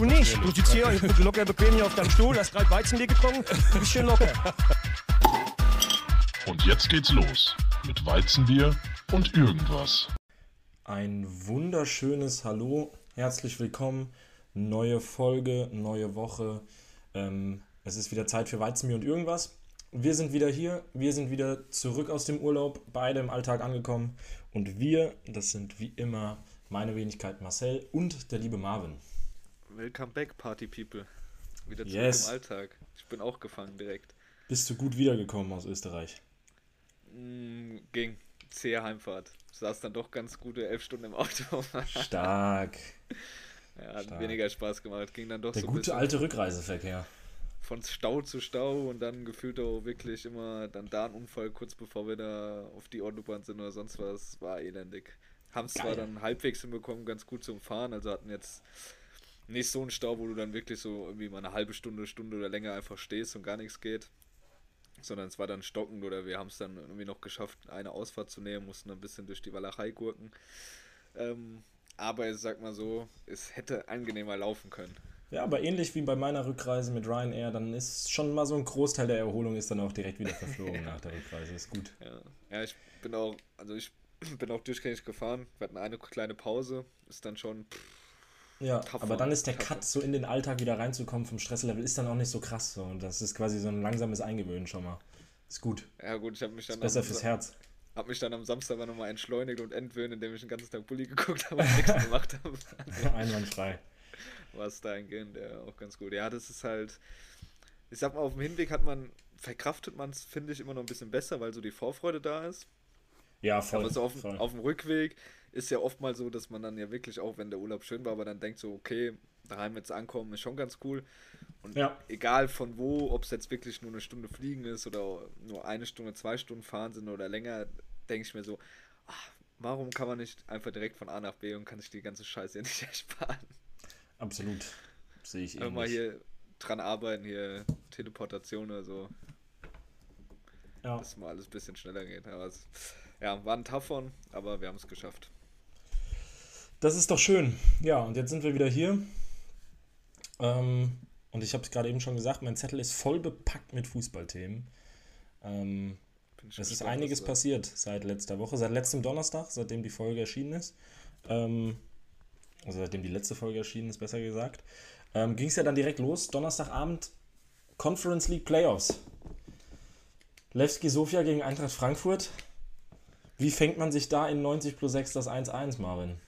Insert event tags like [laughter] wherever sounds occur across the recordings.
Du nicht. Du sitzt hier locker bequem hier auf deinem Stuhl, hast gerade Weizenbier getrunken, du bist schön locker. Und jetzt geht's los mit Weizenbier und irgendwas. Ein wunderschönes Hallo, herzlich willkommen. Neue Folge, neue Woche. Ähm, es ist wieder Zeit für Weizenbier und irgendwas. Wir sind wieder hier, wir sind wieder zurück aus dem Urlaub, beide im Alltag angekommen. Und wir, das sind wie immer meine Wenigkeit Marcel und der liebe Marvin. Welcome back, Party People. Wieder zurück Yes. im Alltag. Ich bin auch gefangen direkt. Bist du gut wiedergekommen aus Österreich? Mm, ging. Zähe Heimfahrt. Saß dann doch ganz gute elf Stunden im Auto. [laughs] Stark. ja, hat Stark. weniger Spaß gemacht. Ging dann doch Der so gute alte Rückreiseverkehr. von Stau zu Stau und dann gefühlt auch wirklich immer dann da ein Unfall, kurz bevor wir da auf die Autobahn sind oder sonst was. War elendig. Haben es zwar dann halbwegs hinbekommen, ganz gut zum Fahren. Also hatten jetzt nicht so einen Stau, wo du dann wirklich so irgendwie mal eine halbe Stunde, Stunde oder länger einfach stehst und gar nichts geht. Sondern es war dann stockend oder wir haben es dann irgendwie noch geschafft, eine Ausfahrt zu nehmen, mussten ein bisschen durch die Walachei gurken. Ähm, aber ich sag mal so, es hätte angenehmer laufen können. Ja, aber ähnlich wie bei meiner Rückreise mit Ryanair, dann ist schon mal so ein Großteil der Erholung ist dann auch direkt wieder verflogen [laughs] nach der Rückreise. Ist gut. Ja, ja ich bin auch, also ich [clears throat] bin auch durchgängig gefahren. Wir hatten eine kleine Pause, ist dann schon, pff, Ja, Tough aber dann ist der tough Cut so in den Alltag wieder reinzukommen vom Stresslevel ist dann auch nicht so krass so. Und das ist quasi so ein langsames Eingewöhnen schon mal. Ist gut. ja gut, ich habe mich Ist dann besser am, fürs Herz. hab mich dann am Samstag aber nochmal entschleunigt und entwöhnt, indem ich den ganzen Tag Bulli geguckt habe und nichts gemacht habe. Also [laughs] Einwandfrei. war es dahingehend ja auch ganz gut. Ja, das ist halt, ich sag mal, auf dem Hinweg hat man, verkraftet man es, finde ich, immer noch ein bisschen besser, weil so die Vorfreude da ist. Ja, voll. Aber so auf, voll. auf dem Rückweg ist ja oft mal so, dass man dann ja wirklich auch, wenn der Urlaub schön war, aber dann denkt so, okay, daheim jetzt ankommen ist schon ganz cool. Und Ja. egal von wo, ob es jetzt wirklich nur eine Stunde fliegen ist oder nur eine Stunde, zwei Stunden fahren sind oder länger, denke ich mir so, ach, warum kann man nicht einfach direkt von A nach B und kann sich die ganze Scheiße hier [laughs] nicht ersparen? Absolut. Sehe ich Einfach mal ähnlich. hier dran arbeiten, hier Teleportation oder so, Ja. dass mal alles ein bisschen schneller geht. Aber es, ja, war ein one, aber wir haben es geschafft. Das ist doch schön. Ja, und jetzt sind wir wieder hier. Ähm, und ich habe es gerade eben schon gesagt, mein Zettel ist voll bepackt mit Fußballthemen. Ähm, Es ist einiges passiert seit letzter Woche, seit letztem Donnerstag, seitdem die Folge erschienen ist. Ähm, also seitdem die letzte Folge erschienen ist, besser gesagt. Ähm, Ging es ja dann direkt los, Donnerstagabend, Conference League Playoffs. Levski Sofia gegen Eintracht Frankfurt. Wie fängt man sich da in 90 plus 6 das 1-1, Marvin?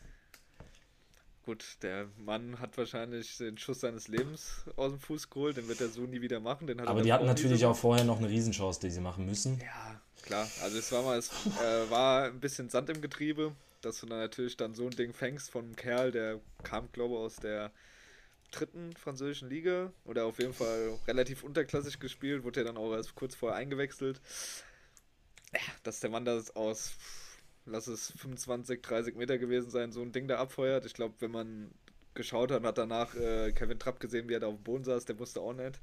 Gut, der Mann hat wahrscheinlich den Schuss seines Lebens aus dem Fuß geholt, den wird er so nie wieder machen. Den hat er Aber die hatten natürlich auch vorher noch eine Riesenchance, die sie machen müssen. Ja, klar. Also es war mal, es äh, war ein bisschen Sand im Getriebe, dass du dann natürlich dann so ein Ding fängst von einem Kerl, der kam, glaube ich, aus der dritten französischen Liga oder auf jeden Fall relativ unterklassig gespielt, wurde ja dann auch erst kurz vorher eingewechselt. Ja, dass der Mann das aus, lass es 25, 30 Meter gewesen sein, so ein Ding da abfeuert. Ich glaube, wenn man geschaut hat und hat danach äh, Kevin Trapp gesehen, wie er da auf dem Boden saß, der wusste auch nicht,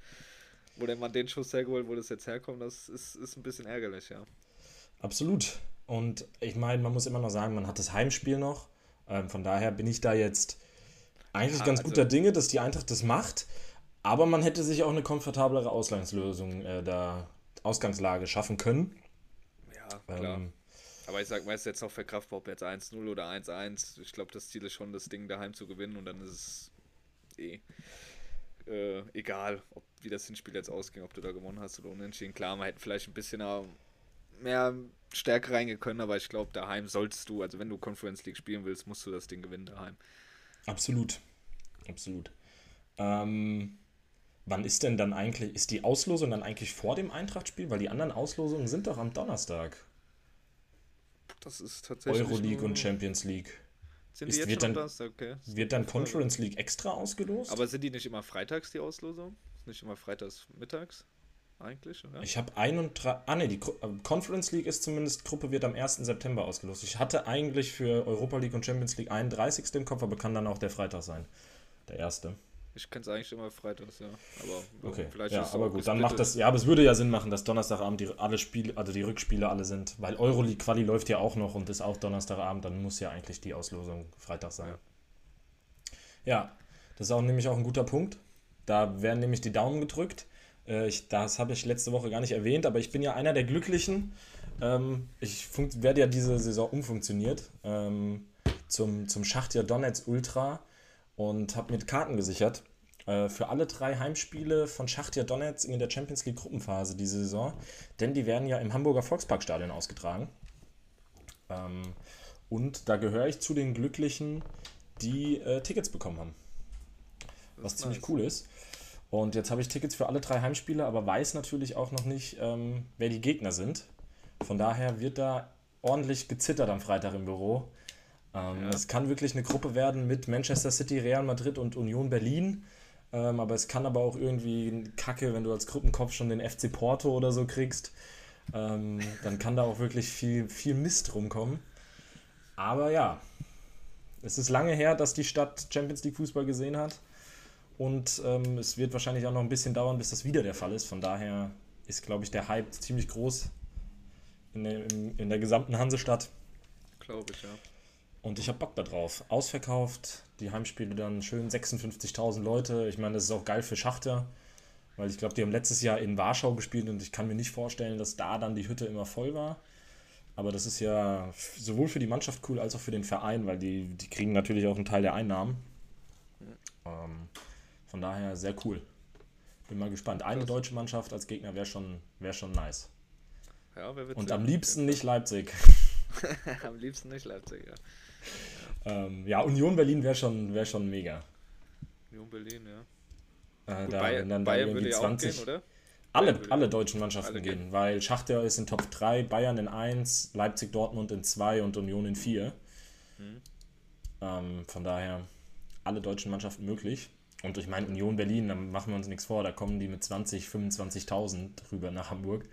wo der Mann den Schuss hergeholt, wo das jetzt herkommt, das ist, ist ein bisschen ärgerlich, ja. Absolut. Und ich meine, man muss immer noch sagen, man hat das Heimspiel noch. Ähm, von daher bin ich da jetzt eigentlich Ja, ganz also- guter Dinge, dass die Eintracht das macht. Aber man hätte sich auch eine komfortablere Ausgangslösung äh, der Ausgangslage schaffen können. Ja, klar. Ähm, Aber ich sag mal, es ist jetzt noch verkraftbar, ob jetzt 1-0 oder 1-1. Ich glaube, das Ziel ist schon, das Ding daheim zu gewinnen und dann ist es eh äh, egal, ob, wie das Hinspiel jetzt ausging, ob du da gewonnen hast oder unentschieden. Klar, man hätte vielleicht ein bisschen mehr Stärke reingehen können, aber ich glaube, daheim sollst du, also wenn du Conference League spielen willst, musst du das Ding gewinnen daheim. absolut. Absolut. Ähm, wann ist denn dann eigentlich, ist die Auslosung dann eigentlich vor dem Eintracht-Spiel? Weil die anderen Auslosungen sind doch am Donnerstag. Das ist tatsächlich. Euroleague und Champions League. Sind Ist- die jetzt wird schon dann- das? Okay. Wird dann Conference League extra ausgelost? Aber sind die nicht immer freitags, die Auslosung? Ist nicht immer freitags mittags? Eigentlich, oder? Ich habe ein und drei. Ah, ne, die äh, Conference League ist zumindest, Gruppe wird am 1. September ausgelost. Ich hatte eigentlich für Europa League und Champions League 31. im Kopf, aber kann dann auch der Freitag sein. Der erste. Ich kenne es eigentlich immer freitags, ja. Aber Okay. vielleicht ja, ist es aber gut, dann macht das. Ja, aber es würde ja Sinn machen, dass Donnerstagabend die, alle Spiele, also die Rückspiele alle sind. Weil Euroleague Quali läuft ja auch noch und ist auch Donnerstagabend, dann muss ja eigentlich die Auslosung Freitag sein. Ja. Das ist auch nämlich auch ein guter Punkt. Da werden nämlich die Daumen gedrückt. Äh, ich, das habe ich letzte Woche gar nicht erwähnt, aber ich bin ja einer der Glücklichen. Ähm, ich werde ja diese Saison umfunktioniert ähm, zum, zum Schachtja Donetsk Ultra und habe mir Karten gesichert für alle drei Heimspiele von Schachtja Donetsk in der Champions League Gruppenphase diese Saison, denn die werden ja im Hamburger Volksparkstadion ausgetragen. Ähm, und da gehöre ich zu den Glücklichen, die äh, Tickets bekommen haben. Was ziemlich nice. cool ist. Und jetzt habe ich Tickets für alle drei Heimspiele, aber weiß natürlich auch noch nicht, ähm, wer die Gegner sind. Von daher wird da ordentlich gezittert am Freitag im Büro. Ähm, ja. Es kann wirklich eine Gruppe werden mit Manchester City, Real Madrid und Union Berlin. Ähm, aber es kann aber auch irgendwie Kacke, wenn du als Gruppenkopf schon den FC Porto oder so kriegst. Ähm, dann kann da auch wirklich viel, viel Mist rumkommen. Aber ja, es ist lange her, dass die Stadt Champions League Fußball gesehen hat. Und ähm, es wird wahrscheinlich auch noch ein bisschen dauern, bis das wieder der Fall ist. Von daher ist, glaube ich, der Hype ziemlich groß in der, in, in der gesamten Hansestadt. Glaube ich, ja. Und ich habe Bock darauf. Ausverkauft, die Heimspiele dann schön 56.000 Leute. Ich meine, das ist auch geil für Schachter, weil ich glaube, die haben letztes Jahr in Warschau gespielt und ich kann mir nicht vorstellen, dass da dann die Hütte immer voll war. Aber das ist ja sowohl für die Mannschaft cool als auch für den Verein, weil die, die kriegen natürlich auch einen Teil der Einnahmen. Ähm, von daher sehr cool. Bin mal gespannt. Eine deutsche Mannschaft als Gegner wäre schon, wär schon nice. Ja, Und am liebsten nicht Leipzig. [laughs] am liebsten nicht Leipzig, ja. Ähm, ja, Union Berlin wäre schon, wär schon mega. Union Berlin, ja. Äh, Gut, da, Bayern, dann Bayern würde 20, gehen, oder? Alle, alle deutschen Mannschaften alle gehen, gehen, weil Schachter ist in Top 3, Bayern in 1, Leipzig, Dortmund in 2 und Union in 4. Hm. Ähm, von daher alle deutschen Mannschaften möglich. Und ich meine, Union Berlin, da machen wir uns nichts vor, da kommen die mit 20, 25.000 rüber nach Hamburg.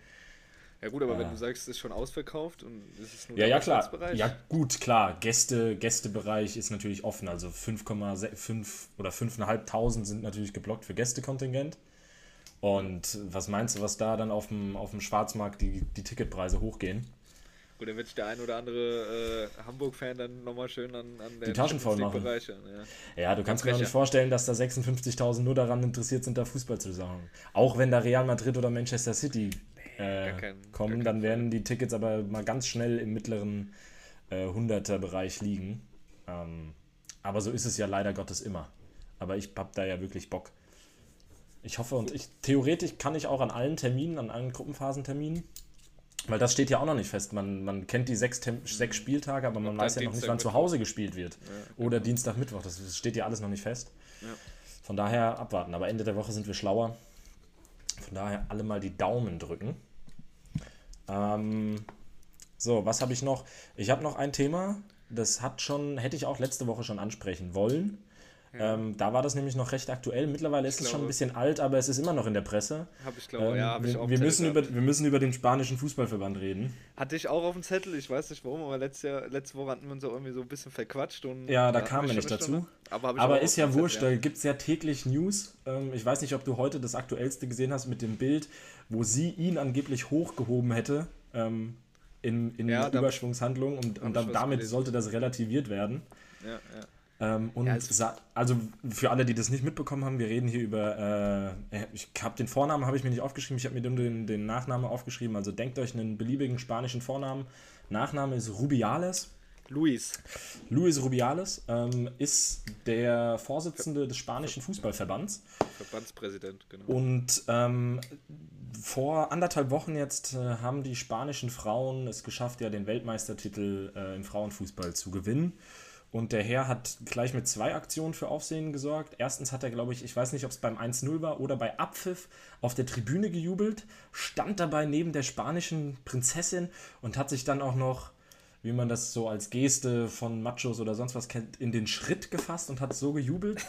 Ja gut, aber äh, wenn du sagst, es ist schon ausverkauft und es ist nur ja, ja, klar. Ja gut, klar. Gäste, Gästebereich ist natürlich offen. Also 5,5 oder 5.500 sind natürlich geblockt für Gästekontingent. Und was meinst du, was da dann auf dem, auf dem Schwarzmarkt die, die Ticketpreise hochgehen? Gut, dann wird sich der ein oder andere äh, Hamburg-Fan dann nochmal schön an, an der die Taschen voll machen. Ja. ja. du kannst mir auch nicht vorstellen, dass da 56.000 nur daran interessiert sind, da Fußball zu sagen. Auch wenn da Real Madrid oder Manchester City äh, kein, kommen, dann werden die Tickets aber mal ganz schnell im mittleren äh, 100er-Bereich liegen. Ähm, aber so ist es ja leider Gottes immer. Aber ich hab da ja wirklich Bock. Ich hoffe und ich theoretisch kann ich auch an allen Terminen, an allen Gruppenphasenterminen weil das steht ja auch noch nicht fest. Man, man kennt die sechs, Tem sechs Spieltage, aber man weiß ja noch nicht, wann zu Hause gespielt wird. Ja, genau. Oder Dienstag, Mittwoch. Das steht ja alles noch nicht fest. Ja. Von daher abwarten. Aber Ende der Woche sind wir schlauer. Von daher alle mal die Daumen drücken. Ähm, so, was habe ich noch? Ich habe noch ein Thema. Das hat schon, hätte ich auch letzte Woche schon ansprechen wollen. Ähm, da war das nämlich noch recht aktuell. Mittlerweile ist es schon ein bisschen alt, aber es ist immer noch in der Presse. Habe ich glaube, ähm, ja, habe ich auch. Wir müssen, über, wir müssen über den spanischen Fußballverband reden. Hatte ich auch auf dem Zettel, ich weiß nicht warum, aber letzte, Jahr, letzte Woche hatten wir uns auch irgendwie so ein bisschen verquatscht. Und, ja, da kamen wir nicht dazu. Aber, aber ist ja wurscht, ja. da gibt es ja täglich News. Ähm, ich weiß nicht, ob du heute das aktuellste gesehen hast mit dem Bild, wo sie ihn angeblich hochgehoben hätte. Ähm, in, in ja, Überschwungshandlung und, und dann, damit gelesen. sollte das relativiert werden. Ja, ja. Ähm, und ja, also, also für alle, die das nicht mitbekommen haben, wir reden hier über, äh, ich habe den Vornamen habe ich mir nicht aufgeschrieben, ich habe mir den, den Nachnamen aufgeschrieben. Also denkt euch einen beliebigen spanischen Vornamen. Nachname ist Rubiales. Luis. Luis Rubiales ähm, ist der Vorsitzende des spanischen Fußballverbands. Verbandspräsident, genau. Und ähm, vor anderthalb Wochen jetzt äh, haben die spanischen Frauen es geschafft, ja den Weltmeistertitel äh, im Frauenfußball zu gewinnen. Und der Herr hat gleich mit zwei Aktionen für Aufsehen gesorgt. Erstens hat er, glaube ich, ich weiß nicht, ob es beim 1-0 war oder bei Abpfiff auf der Tribüne gejubelt, stand dabei neben der spanischen Prinzessin und hat sich dann auch noch wie man das so als Geste von Machos oder sonst was kennt, in den Schritt gefasst und hat so gejubelt.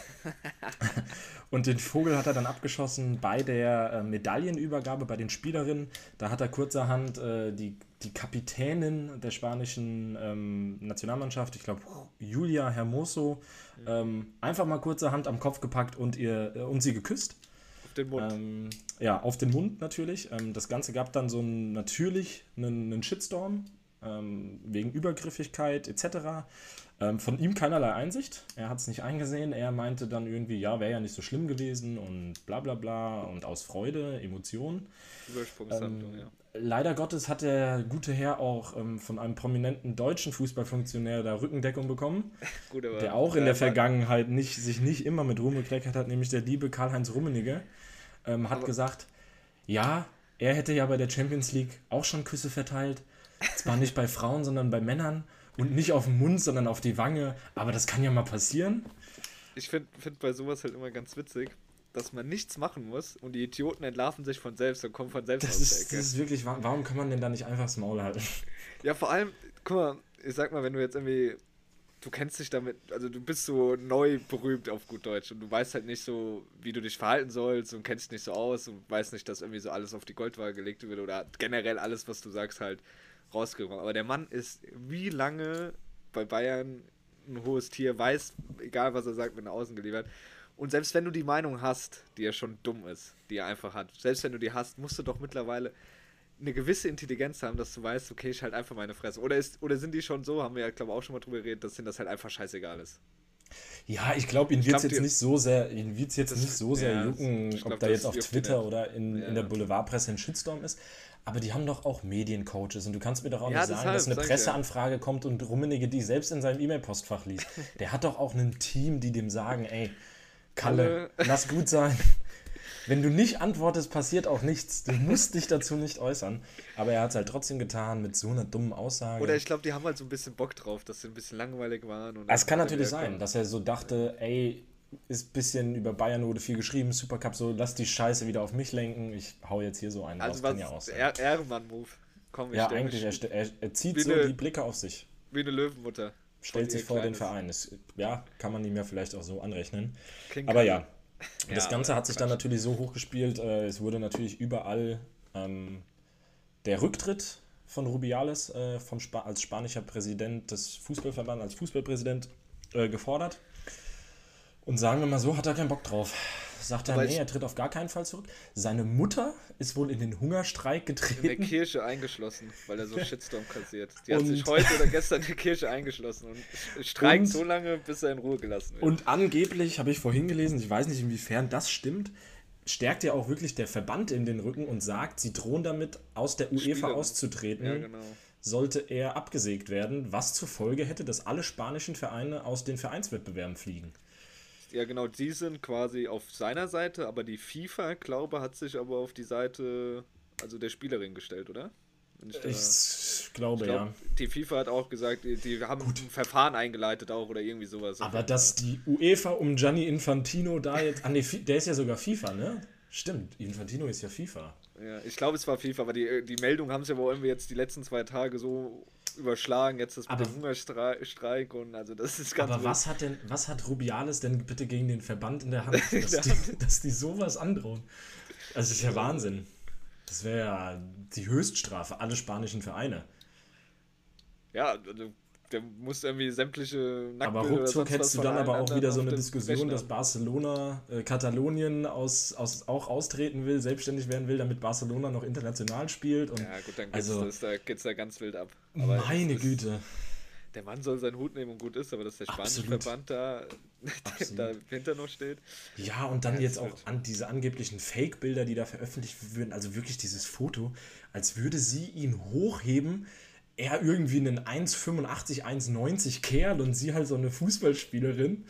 [laughs] und den Vogel hat er dann abgeschossen bei der äh, Medaillenübergabe bei den Spielerinnen. Da hat er kurzerhand äh, die, die Kapitänin der spanischen ähm, Nationalmannschaft, ich glaube Julia Hermoso, ähm, einfach mal kurzerhand am Kopf gepackt und, ihr, äh, und sie geküsst. Auf den Mund. Ähm, ja, auf den Mund natürlich. Ähm, das Ganze gab dann so einen, natürlich einen, einen Shitstorm ähm, wegen Übergriffigkeit etc. Ähm, von ihm keinerlei Einsicht. Er hat es nicht eingesehen. Er meinte dann irgendwie, ja, wäre ja nicht so schlimm gewesen und bla bla bla und aus Freude, Emotionen. Übersprungshandlung, Ähm, ja. Leider Gottes hat der gute Herr auch ähm, von einem prominenten deutschen Fußballfunktionär da Rückendeckung bekommen, [laughs] Gut, der auch in der Vergangenheit nicht, sich nicht immer mit Ruhm bekleckert hat, nämlich der liebe Karl-Heinz Rummenigge, ähm, hat Aber- gesagt, ja, er hätte ja bei der Champions League auch schon Küsse verteilt. Zwar nicht bei Frauen, sondern bei Männern. Und nicht auf den Mund, sondern auf die Wange. Aber das kann ja mal passieren. Ich finde find bei sowas halt immer ganz witzig, dass man nichts machen muss und die Idioten entlarven sich von selbst und kommen von selbst Das aus ist, das ist wirklich, wa- warum kann man denn da nicht einfach das Maul halten? [laughs] Ja, vor allem, guck mal, ich sag mal, wenn du jetzt irgendwie, du kennst dich damit, also du bist so neu berühmt auf gut Deutsch und du weißt halt nicht so, wie du dich verhalten sollst und kennst dich nicht so aus und weißt nicht, dass irgendwie so alles auf die Goldwaage gelegt wird oder generell alles, was du sagst, halt rausgekommen. Aber der Mann ist wie lange bei Bayern ein hohes Tier, weiß, egal was er sagt, mit nach außen geliefert. Und selbst wenn du die Meinung hast, die ja schon dumm ist, die er einfach hat, selbst wenn du die hast, musst du doch mittlerweile eine gewisse Intelligenz haben, dass du weißt, okay, ich halt einfach meine Fresse. Oder, ist, oder sind die schon so, haben wir ja, glaube ich, auch schon mal drüber geredet, dass denen das halt einfach scheißegal ist. Ja, ich glaube, ihn wird es jetzt nicht so sehr, ihn wird's jetzt Das- nicht so sehr ja, jucken, glaub, ob da jetzt auf Twitter nicht. oder in, in Ja. der Boulevardpresse ein Shitstorm ist. Aber die haben doch auch Mediencoaches und du kannst mir doch auch Ja, nicht sagen, deshalb, dass eine ich ja. Presseanfrage kommt und Rummenigge die selbst in seinem E-Mail-Postfach liest. [laughs] Der hat doch auch ein Team, die dem sagen, ey, Kalle, lass gut sein. Wenn du nicht antwortest, passiert auch nichts. Du musst dich dazu nicht äußern. Aber er hat es halt trotzdem getan mit so einer dummen Aussage. Oder ich glaube, die haben halt so ein bisschen Bock drauf, dass sie ein bisschen langweilig waren. Und Es kann natürlich sein, dass er so dachte, ey, ist ein bisschen über Bayern wurde viel geschrieben, Supercup, so lass die Scheiße wieder auf mich lenken. Ich hau jetzt hier so einen Also raus, was, ja sein. Er Ehrenmann-Move. Komm, ich ja, eigentlich, er, er, er zieht so eine- die Blicke auf sich, Wie eine Löwenmutter. stellt sich vor den. Verein. Das, ja, kann man ihm ja vielleicht auch so anrechnen. King Aber Kong. ja, das Ja, Ganze hat sich dann natürlich so hochgespielt, äh, es wurde natürlich überall ähm, der Rücktritt von Rubiales äh, vom Spa als spanischer Präsident des Fußballverbands, als Fußballpräsident äh, gefordert. Und sagen wir mal so, hat er keinen Bock drauf. Sagt er, Aber nee, er tritt auf gar keinen Fall zurück. Seine Mutter ist wohl in den Hungerstreik in der getreten. Kirche eingeschlossen, weil er so Shitstorm kassiert. Die hat Und- sich heute oder gestern in der Kirche eingeschlossen und streikt Und- so lange, bis er in Ruhe gelassen wird. Und angeblich, habe ich vorhin gelesen, ich weiß nicht, inwiefern das stimmt, stärkt ja auch wirklich der Verband in den Rücken und sagt, sie drohen damit, aus der UEFA Spieler. auszutreten, ja, genau. sollte er abgesägt werden, was zur Folge hätte, dass alle spanischen Vereine aus den Vereinswettbewerben fliegen. Ja, genau, die sind quasi auf seiner Seite, aber die FIFA, glaube hat sich aber auf die Seite, also der Spielerin gestellt, oder? Ich da- Ich glaube, ich glaub, ja. Die FIFA hat auch gesagt, die, die haben ein Verfahren eingeleitet auch oder irgendwie sowas. Aber dass die UEFA um Gianni Infantino da jetzt. Ah, nee, der ist ja sogar FIFA, ne? Stimmt, Infantino ist ja FIFA. Ja, ich glaube, es war FIFA, aber die, die Meldung haben sie aber irgendwie jetzt die letzten zwei Tage so überschlagen. Jetzt das mit Aber- dem Hungerstreik und also das ist ganz Aber wild. was hat denn, was hat Rubiales denn bitte gegen den Verband in der Hand, [laughs] dass, die, dass die sowas androhen? Also, das ist ja Wahnsinn. Das wäre ja die Höchststrafe, alle spanischen Vereine. Ja, also, der muss irgendwie sämtliche Nacktbilder Aber ruckzuck hättest du dann aber auch wieder so eine Diskussion, dass Barcelona äh, Katalonien aus, aus, auch austreten will, selbstständig werden will, damit Barcelona noch international spielt. Und Ja, gut, dann geht's, Also- das, da geht's da ganz wild ab. meine es ist- Güte. Der Mann soll seinen Hut nehmen und gut ist, aber dass der spanische. Verband da, [laughs] da hinter noch steht. Ja, und dann Ja, jetzt auch an diese angeblichen Fake-Bilder, die da veröffentlicht würden, also wirklich dieses Foto, als würde sie ihn hochheben, er irgendwie einen 1,85, 1,90 Kerl und sie halt so eine Fußballspielerin.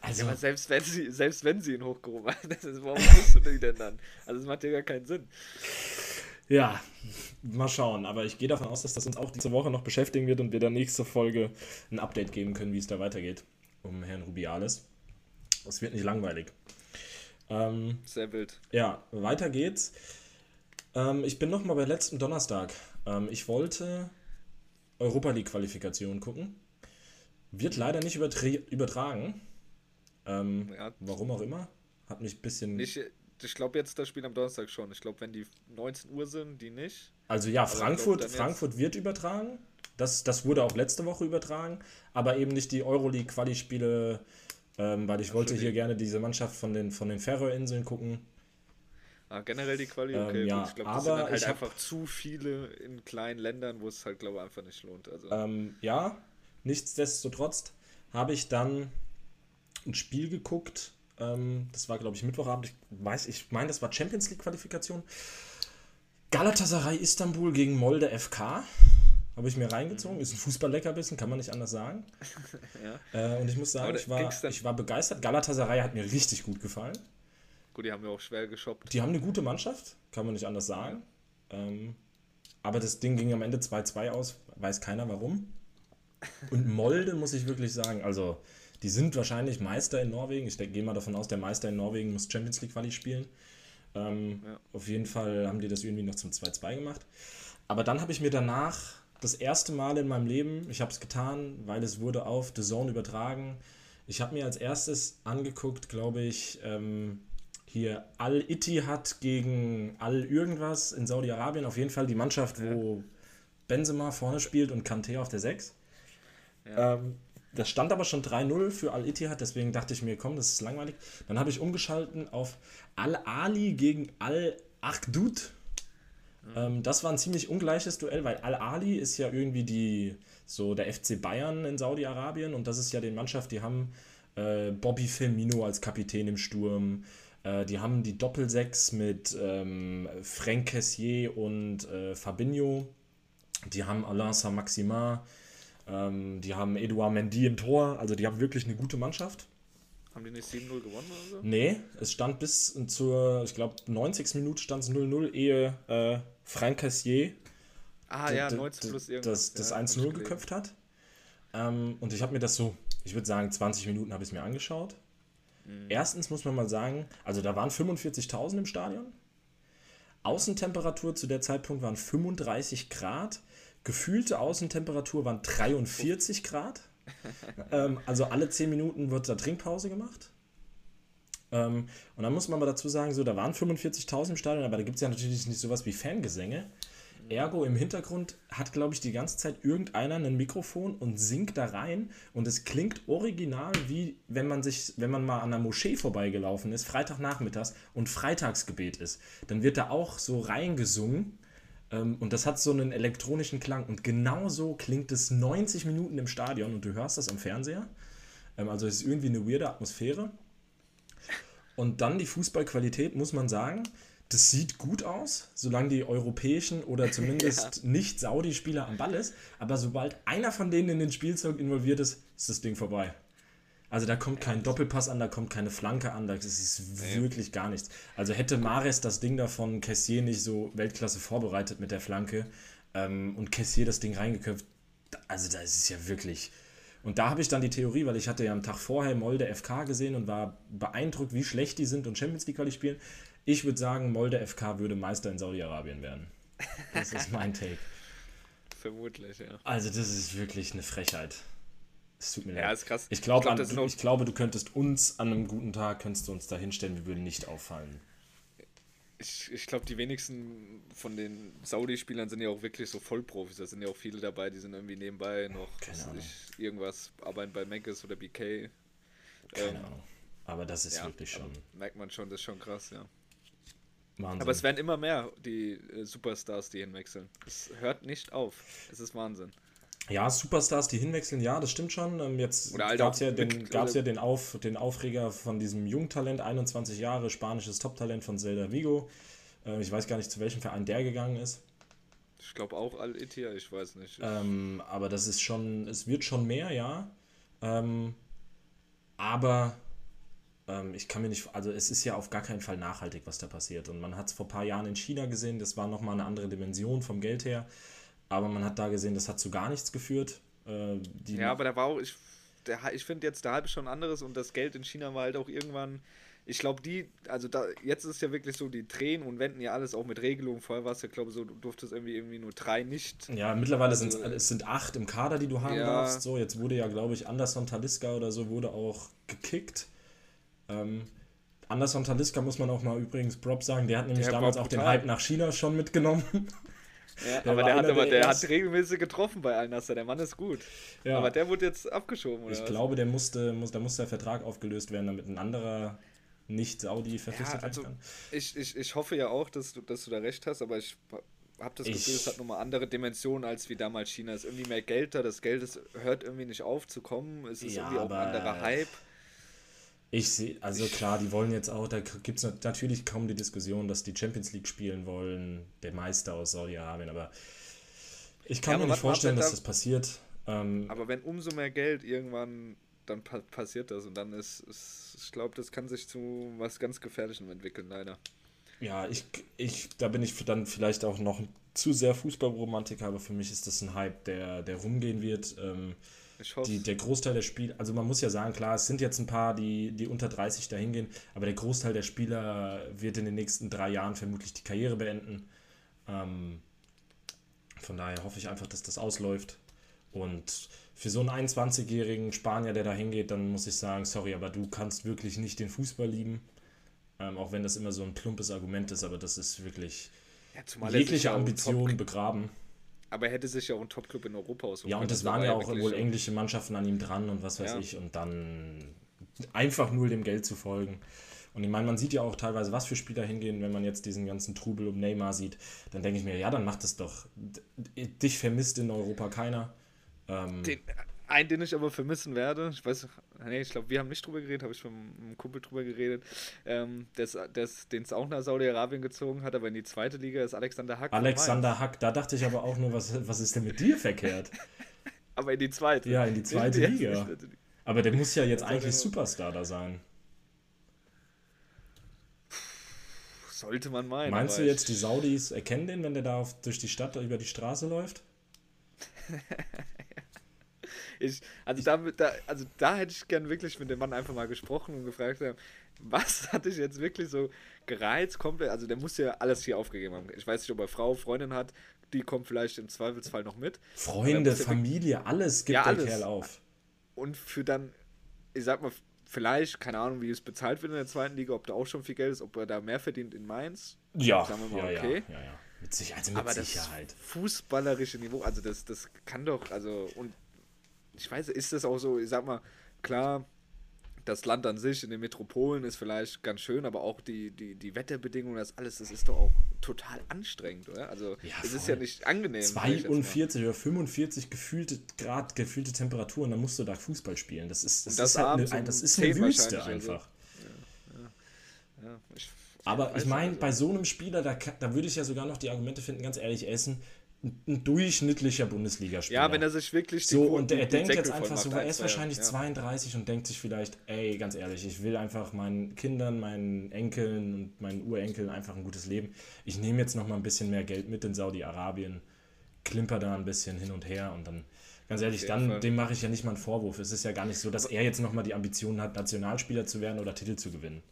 Also, Ja, aber selbst wenn sie, selbst wenn sie ihn hochgehoben hat, [laughs] ist, warum musst du den denn dann? Also es macht ja gar keinen Sinn. ja, mal schauen. Aber ich gehe davon aus, dass das uns auch diese Woche noch beschäftigen wird und wir dann nächste Folge ein Update geben können, wie es da weitergeht, um Herrn Rubiales. Es wird nicht langweilig. Ähm, Sehr wild. Ja, weiter geht's. Ähm, ich bin noch mal bei letzten Donnerstag. Ähm, ich wollte Europa League Qualifikation gucken. Wird leider nicht übertragen. Ähm, Ja. Warum auch immer. Hat mich ein bisschen. Ich, ich glaube jetzt das Spiel am Donnerstag schon. Ich glaube, wenn die 19 Uhr sind, die nicht. also ja, ich glaub, Frankfurt, Frankfurt wird übertragen. Das, das wurde auch letzte Woche übertragen. Aber eben nicht die Euroleague Quali-Spiele, ähm, weil ich wollte die- hier gerne diese Mannschaft von den, von den Färöerinseln gucken. Ah, generell die Quali, Ähm, okay. ja, gut. Ich glaube, das aber sind dann halt ich hab- einfach zu viele in kleinen Ländern, wo es halt, glaube ich, einfach nicht lohnt. Also, Ähm, ja, nichtsdestotrotz habe ich dann ein Spiel geguckt. Ähm, das war, glaube ich, Mittwochabend. Ich weiß, ich meine, das war Champions League Qualifikation. Galatasaray Istanbul gegen Molde FK. Habe ich mir reingezogen. Ist ein Fußball-Leckerbissen, kann man nicht anders sagen. [laughs] ja. Äh, und ich muss sagen, ich war, ich war begeistert. Galatasaray hat mir richtig gut gefallen. Gut, die haben ja auch schwer geshoppt. Die haben eine gute Mannschaft, kann man nicht anders sagen. Ähm, aber das Ding ging am Ende 2-2 aus, weiß keiner warum. Und Molde muss ich wirklich sagen, also die sind wahrscheinlich Meister in Norwegen. Ich gehe mal davon aus, der Meister in Norwegen muss Champions League Quali spielen. Ähm, Ja. Auf jeden Fall haben die das irgendwie noch zum 2-2 gemacht. Aber dann habe ich mir danach das erste Mal in meinem Leben, ich habe es getan, weil es wurde auf The Zone übertragen. Ich habe mir als erstes angeguckt, glaube ich, ähm, hier Al-Ittihad gegen Al-Irgendwas in Saudi-Arabien. Auf jeden Fall die Mannschaft, wo Benzema vorne spielt und Kanté auf der 6. Ja. Ähm, das stand aber schon 3-0 für Al-Ittihad, deswegen dachte ich mir, komm, das ist langweilig. Dann habe ich umgeschalten auf Al-Ali gegen Al-Akhdud. Ähm, das war ein ziemlich ungleiches Duell, weil Al-Ali ist ja irgendwie die, so der FC Bayern in Saudi-Arabien und das ist ja die Mannschaft, die haben äh, Bobby Firmino als Kapitän im Sturm. Äh, die haben die Doppelsechs mit ähm, Frank Kessier und äh, Fabinho. Die haben Alain Saint-Maximin. Ähm, die haben Edouard Mendy im Tor. Also die haben wirklich eine gute Mannschaft. Haben die nicht 7-0 gewonnen oder so? Nee, es stand bis zur, ich glaube, 90. Minute stand es 0-0, ehe äh, Frank Cassier Ah ja, 90 plus irgendwas. das, das ja, hab 1-0 ich gelesen. geköpft hat. Ähm, und ich habe mir das so, ich würde sagen, 20 Minuten habe ich es mir angeschaut. Mhm. Erstens muss man mal sagen, also da waren 45.000 im Stadion. Außentemperatur zu der Zeitpunkt waren 35 Grad. Gefühlte Außentemperatur waren 43 Grad. [laughs] ähm, also alle 10 Minuten wird da Trinkpause gemacht. Ähm, und dann muss man mal dazu sagen, so, da waren 45.000 im Stadion, aber da gibt es ja natürlich nicht sowas wie Fangesänge. Ergo im Hintergrund hat, glaube ich, die ganze Zeit irgendeiner ein Mikrofon und singt da rein und es klingt original wie wenn man sich, wenn man mal an einer Moschee vorbeigelaufen ist, Freitagnachmittags und Freitagsgebet ist. Dann wird da auch so reingesungen ähm, und das hat so einen elektronischen Klang und genau so klingt es 90 Minuten im Stadion und du hörst das am Fernseher. Ähm, also es ist irgendwie eine weirde Atmosphäre. Und dann die Fußballqualität, muss man sagen, das sieht gut aus, solange die europäischen oder zumindest [laughs] nicht Saudi-Spieler am Ball ist. Aber sobald einer von denen in den Spielzug involviert ist, ist das Ding vorbei. Also da kommt kein Doppelpass an, da kommt keine Flanke an, das ist wirklich gar nichts. Also hätte Mares das Ding da von Kessier nicht so Weltklasse vorbereitet mit der Flanke ähm, und Kessier das Ding reingeköpft, da- also da ist es ja wirklich... Und da habe ich dann die Theorie, weil ich hatte ja am Tag vorher Molde FK gesehen und war beeindruckt, wie schlecht die sind und Champions League Quali spielen. Ich würde sagen, Molde FK würde Meister in Saudi-Arabien werden. Das ist mein [laughs] Take. Vermutlich, ja. Also das ist wirklich eine Frechheit. Es tut mir Ja, leid. ist krass. Ich, glaub, Ich glaub, an- auch- ich glaube, du könntest uns an einem guten Tag, könntest du uns da hinstellen, wir würden nicht auffallen. Ich, ich glaube, die wenigsten von den Saudi-Spielern sind ja auch wirklich so Vollprofis. Da sind ja auch viele dabei, die sind irgendwie nebenbei noch Ahnung. ich, irgendwas, arbeiten bei Maggis oder BK. Keine Ähm, Ahnung. Aber das ist ja, wirklich schon merkt man schon, das ist schon krass, ja. Wahnsinn. Aber es werden immer mehr, die äh, Superstars, die hinwechseln. Es hört nicht auf. Es ist Wahnsinn. Ja, Superstars, die hinwechseln, ja, das stimmt schon. Ähm, Jetzt gab es ja, den, gab's oder- ja den, Auf, den Aufreger von diesem Jungtalent, 21 Jahre, spanisches Toptalent von Zelda Vigo. Äh, Ich weiß gar nicht, zu welchem Verein der gegangen ist. Ich glaube auch Al-Itia, ich weiß nicht. Ähm, aber das ist schon, es wird schon mehr, ja. Ähm, aber ich kann mir nicht, also es ist ja auf gar keinen Fall nachhaltig, was da passiert. Und man hat es vor ein paar Jahren in China gesehen, das war nochmal eine andere Dimension vom Geld her. Aber man hat da gesehen, das hat zu gar nichts geführt. Äh, die Ja, aber da war auch, ich, der, ich finde jetzt, der Hype schon anderes und das Geld in China war halt auch irgendwann, ich glaube, die, also da, jetzt ist ja wirklich so, die drehen und wenden ja alles auch mit Regelungen. Vorher war es ja, glaube ich, so, du durftest irgendwie, irgendwie nur drei nicht. Ja, mittlerweile sind Also, es sind acht im Kader, die du haben Ja. darfst. So, jetzt wurde ja, glaube ich, Anderson Taliska oder so wurde auch gekickt. Ähm, Anderson Taliska muss man auch mal übrigens Prop sagen, der hat nämlich Der damals auch den. Hype nach China schon mitgenommen. [laughs] Ja, Der aber der hat aber, der der hat regelmäßig getroffen bei Al-Nasser, der Mann ist gut. Ja. Aber der wurde jetzt abgeschoben, oder? Ich was? glaube, der musste, muss, da muss der Vertrag aufgelöst werden, damit ein anderer, nicht Saudi verpflichtet Ja, also werden kann. ich, ich, ich hoffe ja auch, dass du, dass du da recht hast, aber ich habe das Gefühl, Ich- es hat nochmal andere Dimensionen als wie damals China. Es ist irgendwie mehr Geld da, das Geld ist, hört irgendwie nicht auf zu kommen, es ist Ja, irgendwie auch ein anderer Hype. Ich sehe, also klar, die wollen jetzt auch, da gibt es natürlich kaum die Diskussion, dass die Champions League spielen wollen, der Meister aus Saudi-Arabien, aber ich kann Ja, mir nicht vorstellen, dass da- das passiert. Ähm, Aber wenn umso mehr Geld irgendwann, dann pa passiert das und dann ist, ist ich glaube, das kann sich zu was ganz Gefährlichem entwickeln, leider. ja, ich, ich, da bin ich dann vielleicht auch noch zu sehr Fußballromantiker, aber für mich ist das ein Hype, der, der rumgehen wird. Ähm, Ich hoffe, die, der Großteil der Spieler, also man muss ja sagen, klar, es sind jetzt ein paar, die, die unter 30 dahin gehen, aber der Großteil der Spieler wird in den nächsten drei Jahren vermutlich die Karriere beenden. Ähm, von daher hoffe ich einfach, dass das ausläuft. Und für so einen 21-jährigen Spanier, der da hingeht, dann muss ich sagen, sorry, aber du kannst wirklich nicht den Fußball lieben. Ähm, auch wenn das immer so ein plumpes Argument ist, aber das ist wirklich ja, jegliche Ambition begraben. Aber er hätte sich ja auch einen Top-Club in Europa aussuchen Ja, und Also waren war ja auch wohl englische Mannschaften an ihm dran und was weiß Ja. ich. Und dann einfach nur dem Geld zu folgen. Und ich meine, man sieht ja auch teilweise, was für Spieler hingehen, wenn man jetzt diesen ganzen Trubel um Neymar sieht. Dann denke ich mir, ja, dann macht es doch. Dich vermisst in Europa keiner. Ähm, Den, einen, den ich aber vermissen werde, ich weiß, nee, ich glaube, wir haben nicht drüber geredet, habe ich mit einem Kumpel drüber geredet, ähm, des, des, den es auch nach Saudi-Arabien gezogen hat, aber in die zweite Liga ist Alexander Hack. Alexander Hack, da dachte ich aber auch nur, was, was ist denn mit dir verkehrt? [laughs] Aber in die zweite. Ja, in die zweite Nicht Liga. nicht- Aber der muss ja jetzt eigentlich Superstar da sein. Sollte man meinen. Meinst du jetzt, die Saudis erkennen den, wenn der da auf, durch die Stadt über die Straße läuft? [laughs] Ich, also, da, da, also da hätte ich gern wirklich mit dem Mann einfach mal gesprochen und gefragt, haben, was hat dich jetzt wirklich so gereizt, komplett, also der muss ja alles hier aufgegeben haben. Ich weiß nicht, ob er Frau, Freundin hat, die kommt vielleicht im Zweifelsfall noch mit. Freunde, Familie, alles gibt Ja, der alles. Kerl auf. Und für dann, ich sag mal, vielleicht, keine Ahnung, wie es bezahlt wird in der zweiten Liga, ob da auch schon viel Geld ist, ob er da mehr verdient in Mainz. Ja, Sagen wir mal, ja, okay. ja, ja, ja. Mit Sicherheit, also mit Aber das Sicherheit. fußballerische Niveau, also das, das kann doch, also, und ich weiß, ist das auch so, ich sag mal, klar, das Land an sich in den Metropolen ist vielleicht ganz schön, aber auch die, die, die Wetterbedingungen, das alles, das ist doch auch total anstrengend, oder? Also, Ja, es ist ja nicht angenehm. sag ich jetzt mal. 42 oder 45 gefühlte Grad, gefühlte Temperaturen, dann musst du da Fußball spielen. Das ist, das das ist halt eine, ein, das ist 10 eine Wüste also. einfach. Ja, ich, Aber ich meine, nicht, bei so einem Spieler, da, da würde ich ja sogar noch die Argumente finden, ganz ehrlich, ist ein, durchschnittlicher Bundesligaspieler. Ja, wenn er sich wirklich die So, Gurken- und er denkt Säcke jetzt einfach so, er ist wahrscheinlich ja. 32 und denkt sich vielleicht, ey, ganz ehrlich, ich will einfach meinen Kindern, meinen Enkeln und meinen Urenkeln einfach ein gutes Leben. Ich nehme jetzt noch mal ein bisschen mehr Geld mit in Saudi-Arabien, klimper da ein bisschen hin und her und dann, ganz ehrlich, dann, Fall. dem mache ich ja nicht mal einen Vorwurf. Es ist ja gar nicht so, dass er jetzt noch mal die Ambitionen hat, Nationalspieler zu werden oder Titel zu gewinnen.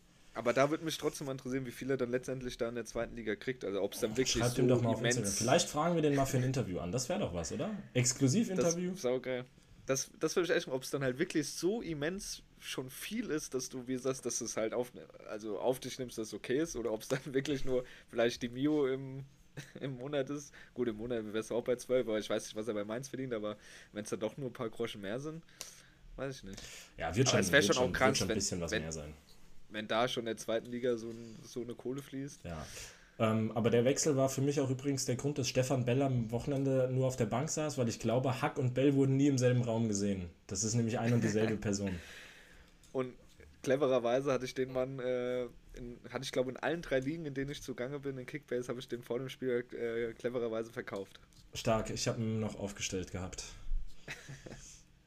Aber da würde mich trotzdem interessieren, wie viel er dann letztendlich da in der zweiten Liga kriegt. Also ob es dann wirklich Schreibt so ihm doch mal auf Instagram. Vielleicht fragen wir den mal für ein Interview an. Das wäre doch was, oder? Exklusivinterview? saugeil. Das, das würde ich echt mal, ob es dann halt wirklich so immens schon viel ist, dass du, wie sagst, dass es halt auf, also auf dich nimmst, dass es okay ist, oder ob es dann [laughs] wirklich nur vielleicht die Mio im, [laughs] im Monat ist. Gut, im Monat wärst du auch bei 12, aber ich weiß nicht, was er bei Mainz verdient, aber wenn es dann doch nur ein paar Groschen mehr sind, weiß ich nicht. Ja, wird Aber schon, es wär wird schon auch krass, schon ein wenn- bisschen was wenn- mehr sein. Wenn da schon in der zweiten Liga so, ein, so eine Kohle fließt. Ja. Ähm, aber der Wechsel war für mich auch übrigens der Grund, dass Stefan Bell am Wochenende nur auf der Bank saß, weil ich glaube, Hack und Bell wurden nie im selben Raum gesehen. Das ist nämlich ein und dieselbe [laughs] Person. Und clevererweise hatte ich den Mann, äh, in, hatte ich glaube in allen drei Ligen, in denen ich zugange bin, in Kickbase, habe ich den vor dem Spiel äh, clevererweise verkauft. Stark, ich habe ihn noch aufgestellt gehabt. [laughs]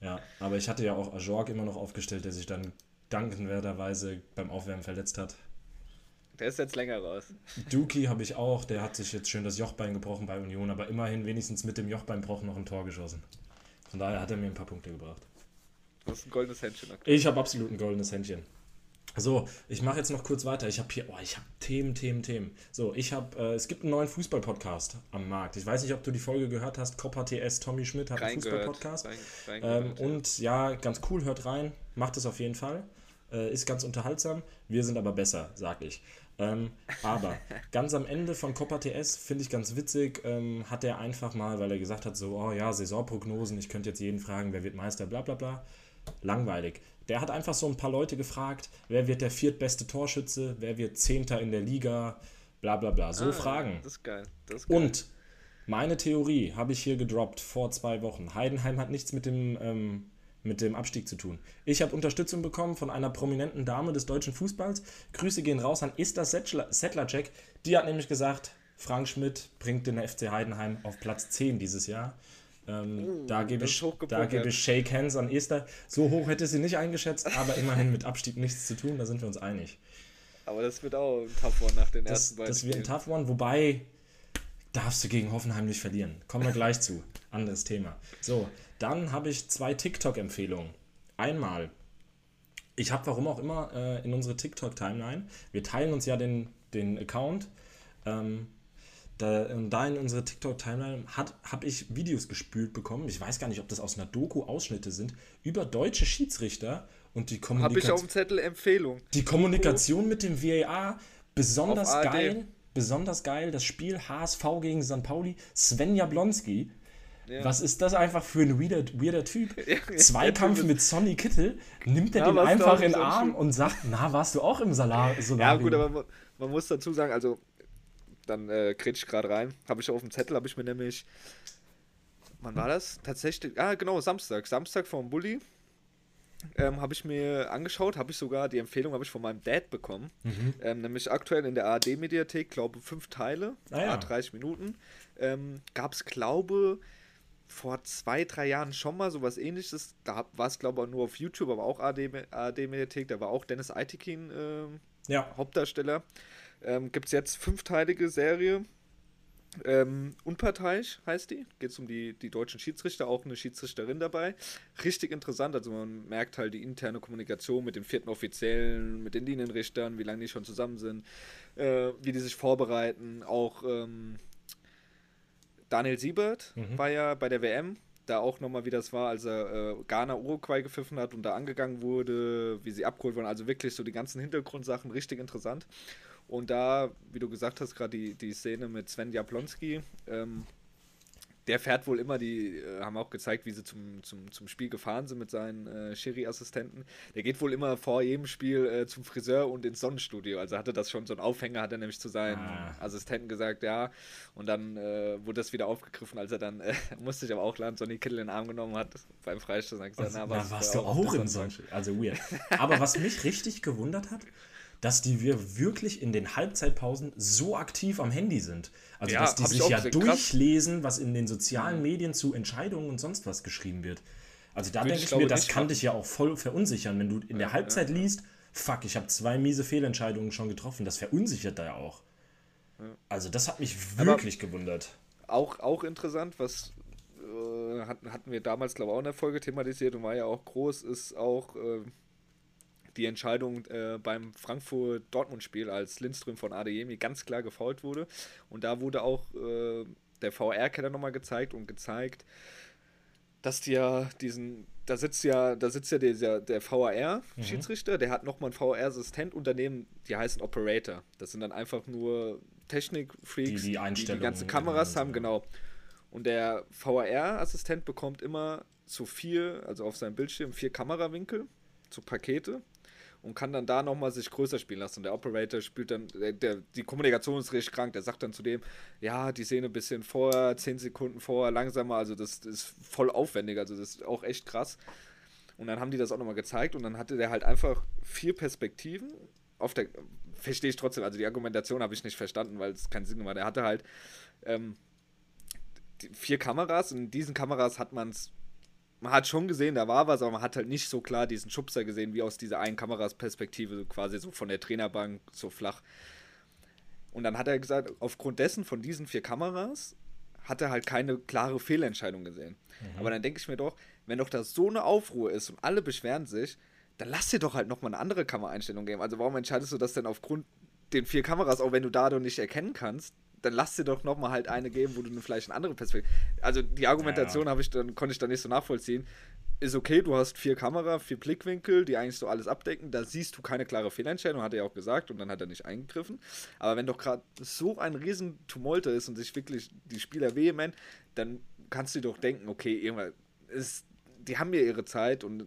Ja, aber ich hatte ja auch Ajorg immer noch aufgestellt, der sich dann dankenswerterweise beim Aufwärmen verletzt hat. Der ist jetzt länger raus. Duki habe ich auch, der hat sich jetzt schön das Jochbein gebrochen bei Union, aber immerhin wenigstens mit dem Jochbeinbruch noch ein Tor geschossen. Von daher hat er mir ein paar Punkte gebracht. Du hast ein goldenes Händchen aktuell. Ich habe absolut ein goldenes Händchen. So, ich mache jetzt noch kurz weiter. Ich habe hier, oh, ich habe Themen, Themen, Themen. So, ich habe, äh, es gibt einen neuen Fußball-Podcast am Markt. Ich weiß nicht, ob du die Folge gehört hast. Copper TS, Tommy Schmidt hat einen. Fußball-Podcast. Ähm, ja. und ja, ganz cool, hört rein, macht es auf jeden Fall. Äh, ist ganz unterhaltsam. Wir sind aber besser, sag ich. Ähm, aber [laughs] ganz am Ende von Copper TS finde ich ganz witzig, ähm, hat er einfach mal, weil er gesagt hat, so, oh ja, Saisonprognosen, ich könnte jetzt jeden fragen, wer wird Meister, bla bla bla. Langweilig. Der hat einfach so ein paar Leute gefragt, wer wird der viertbeste Torschütze, wer wird Zehnter in der Liga, bla bla bla. So Ah, Fragen. Das ist geil. Das ist geil. Und meine Theorie habe ich hier gedroppt vor zwei Wochen. Heidenheim hat nichts mit dem, ähm, mit dem Abstieg zu tun. Ich habe Unterstützung bekommen von einer prominenten Dame des deutschen Fußballs. Grüße gehen raus an Ista Settlercheck. Die hat nämlich gesagt, Frank Schmidt bringt den FC Heidenheim auf Platz 10 dieses Jahr. Ähm, da gebe ich, da gebe ich Shake Hands an Esther. So hoch hätte sie nicht eingeschätzt, aber immerhin mit Abstieg nichts zu tun, da sind wir uns einig. Aber das wird auch ein Tough One nach den Das, ersten beiden das wird ein tough one, wobei darfst du gegen Hoffenheim nicht verlieren. Kommen wir gleich zu. Anderes Thema. So, dann habe ich zwei TikTok-Empfehlungen. Einmal, ich habe warum auch immer äh, in unsere TikTok-Timeline, wir teilen uns ja den, den Account, ähm, da, und da in unsere TikTok-Timeline habe ich Videos gespült bekommen, ich weiß gar nicht, ob das aus einer Doku Ausschnitte sind, über deutsche Schiedsrichter und die Habe ich Kommunikation. auf dem Zettel Empfehlung. Die Kommunikation mit dem VAR, besonders geil. Besonders geil, das Spiel HSV gegen St. Pauli, Sven Jablonski. Ja. Was ist das einfach für ein weirder, weirder Typ? [laughs] Ja, Zweikampf mit Sonny Kittel, nimmt er Ja, den einfach in den Arm und sagt, na, warst du auch im Salar Ja, gut, aber man, muss dazu sagen, also, dann äh, ich gerade rein. Habe ich auf dem Zettel, habe ich mir nämlich. Wann war das? Tatsächlich. Ah, genau, Samstag. Samstag vom Bulli. Ähm, habe ich mir angeschaut, habe ich sogar die Empfehlung habe ich von meinem Dad bekommen. Mhm. Ähm, nämlich aktuell in der ARD-Mediathek, glaube fünf Teile, Ah ja. ah, 30 Minuten. Ähm, Gab es, glaube vor zwei, drei Jahren schon mal sowas ähnliches. Da war es, glaube ich, nur auf YouTube, aber auch ARD-Mediathek. Da war auch Dennis Eitekin ähm, ja, Hauptdarsteller. Ähm, Gibt es jetzt fünfteilige Serie. Ähm, Unparteiisch heißt die. Geht es um die, die deutschen Schiedsrichter, auch eine Schiedsrichterin dabei. Richtig interessant, also man merkt halt die interne Kommunikation mit den vierten Offiziellen, mit den Linienrichtern, wie lange die schon zusammen sind, äh, wie die sich vorbereiten. Auch ähm, Daniel Siebert Mhm. war ja bei der WM, da auch nochmal, wie das war, als er äh, Ghana Uruguay gepfiffen hat und da angegangen wurde, wie sie abgeholt wurden. Also wirklich so die ganzen Hintergrundsachen richtig interessant. Und da, wie du gesagt hast, gerade die, die Szene mit Sven Jablonski, ähm, der fährt wohl immer, die äh, haben auch gezeigt, wie sie zum, zum, zum Spiel gefahren sind mit seinen äh, Schiri-Assistenten. Der geht wohl immer vor jedem Spiel äh, zum Friseur und ins Sonnenstudio. Also hatte das schon so einen Aufhänger, hat er nämlich zu seinen Ah. Assistenten gesagt, ja. Und dann äh, wurde das wieder aufgegriffen, als er dann, äh, [laughs] musste ich aber auch laden, Sonny Kittel in den Arm genommen hat beim Freistoß und hat gesagt, na, was warst für du auch im Sonntag?" Sonntag. Also weird. Aber was mich richtig gewundert hat, dass die wir wirklich in den Halbzeitpausen so aktiv am Handy sind. Also Ja, dass die sich ja gesehen, krass. durchlesen, was in den sozialen Medien zu Entscheidungen und sonst was geschrieben wird. Also da denke ich ich mir, das kann dich ja auch voll verunsichern, wenn du in der Halbzeit liest, fuck, ich habe zwei miese Fehlentscheidungen schon getroffen. Das verunsichert da ja auch. Also das hat mich Aber- wirklich gewundert. Auch, auch interessant, was äh, hatten, hatten wir damals, glaube ich, auch in der Folge thematisiert und war ja auch groß, ist auch äh, die Entscheidung äh, beim Frankfurt-Dortmund-Spiel, als Lindström von Adeyemi ganz klar gefault wurde. Und da wurde auch äh, der VR-Keller nochmal gezeigt und gezeigt, dass die ja diesen, da sitzt ja, da sitzt ja dieser, der VAR-Schiedsrichter, der hat nochmal einen VR-Assistent und daneben, die heißen Operator. Das sind dann einfach nur Technik-Freaks, Die die die die Einstellungen ganzen Kameras haben, genau. Und der VAR-Assistent bekommt immer zu vier, also auf seinem Bildschirm, vier Kamerawinkel, zu Pakete und kann dann da nochmal sich größer spielen lassen. Und der Operator spielt dann, der, der, die Kommunikation ist richtig krank, der sagt dann zu dem, ja, die Szene ein bisschen vorher, zehn Sekunden vorher, langsamer, also das, das ist voll aufwendig, also das ist auch echt krass. Und dann haben die das auch nochmal gezeigt und dann hatte der halt einfach vier Perspektiven auf der, verstehe ich trotzdem, also die Argumentation habe ich nicht verstanden, weil es keinen Sinn gemacht hat. Er hatte halt ähm, vier Kameras und in diesen Kameras hat man es man hat schon gesehen, da war was, aber man hat halt nicht so klar diesen Schubser gesehen, wie aus dieser einen Kamerasperspektive, so quasi so von der Trainerbank, so flach. Und dann hat er gesagt, aufgrund dessen von diesen vier Kameras hat er halt keine klare Fehlentscheidung gesehen. Aber dann denke ich mir doch, wenn doch da so eine Aufruhr ist und alle beschweren sich, dann lass dir doch halt nochmal eine andere Kameraeinstellung geben. Also warum entscheidest du das denn aufgrund den vier Kameras, auch wenn du dadurch nicht erkennen kannst, dann lass dir doch nochmal halt eine geben, wo du vielleicht eine andere Perspektive. Also die Argumentation habe ich dann, konnte ich dann nicht so nachvollziehen. Ist okay, du hast vier Kamera, vier Blickwinkel, die eigentlich so alles abdecken. Da siehst du keine klare Fehlentscheidung, hat er ja auch gesagt, und dann hat er nicht eingegriffen. Aber wenn doch gerade so ein riesen Tumulte ist und sich wirklich die Spieler vehement, dann kannst du dir doch denken, okay, irgendwann ist, die haben ja ihre Zeit und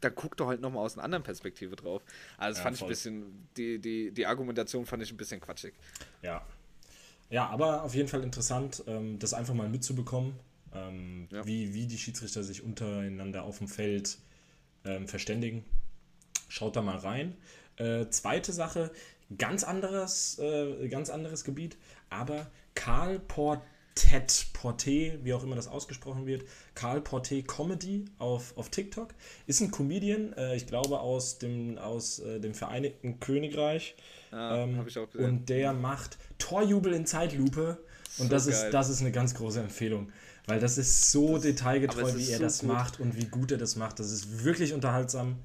da guck doch halt nochmal aus einer anderen Perspektive drauf. Also das Ja, fand ich voll. ein bisschen, die, die, die Argumentation fand ich ein bisschen quatschig. Ja. Ja, aber auf jeden Fall interessant, ähm, das einfach mal mitzubekommen, ähm, Ja. wie, wie die Schiedsrichter sich untereinander auf dem Feld ähm, verständigen. Schaut da mal rein. Äh, zweite Sache, ganz anderes, äh, ganz anderes Gebiet, aber Karl Portet, Porté, wie auch immer das ausgesprochen wird, Karl Porté Comedy auf, auf TikTok, ist ein Comedian, äh, ich glaube aus dem, aus, äh, dem Vereinigten Königreich. Ja, Ähm, hab ich auch gesehen. und der macht Torjubel in Zeitlupe. Und So das ist, das ist eine ganz große Empfehlung. Weil das ist so detailgetreu, aber es wie er so das gut. macht und wie gut er das macht. Das ist wirklich unterhaltsam.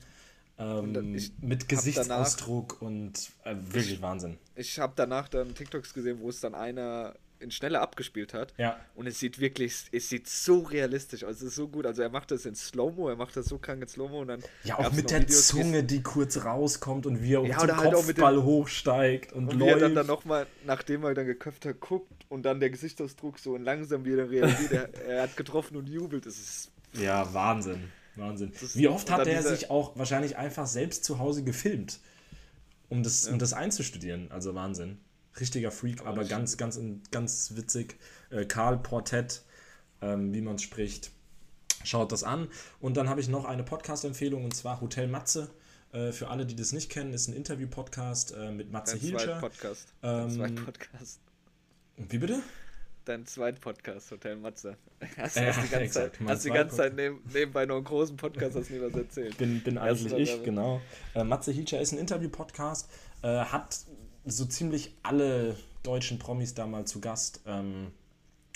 Und Ähm, ich mit Gesichtsausdruck und äh, wirklich Wahnsinn. Ich habe danach dann TikToks gesehen, wo es dann einer in Schnelle abgespielt hat. Ja. Und es sieht wirklich, es sieht so realistisch aus. Es ist so gut. Also er macht das in Slow-Mo, er macht das so krank in Slow-Mo und dann. Ja, auch mit der Videos, Zunge, die kurz rauskommt und wie er Ja, zum halt mit dem- Kopfball hochsteigt und, Und wie läuft. er dann, dann nochmal, nachdem er dann geköpft hat, guckt und dann der Gesichtsausdruck so und langsam wieder realisiert, er, [laughs] er hat getroffen und jubelt. Das ist. Ja, Wahnsinn. Wahnsinn. Wie oft und hat er sich auch wahrscheinlich einfach selbst zu Hause gefilmt, um das, um das einzustudieren? Also Wahnsinn. Richtiger Freak, aber das ganz, ganz, ganz witzig. Äh, Karl Portet, ähm, wie man es spricht. Schaut das an. Und dann habe ich noch eine Podcast-Empfehlung und zwar Hotel Matze. Äh, für alle, die das nicht kennen, ist ein Interview-Podcast äh, mit Matze Dein Hilscher. Dein Ähm, Zweit-Podcast. Wie bitte? Dein Zweit-Podcast, Hotel Matze. [laughs] Hast, hast die ganze exakt, Zeit, hast die ganze Zeit neben, nebenbei noch einen großen Podcast, hast nie was erzählt. bin, bin eigentlich ich, genau. Äh, Matze Hilscher ist ein Interview-Podcast, äh, hat so ziemlich alle deutschen Promis da mal zu Gast ähm,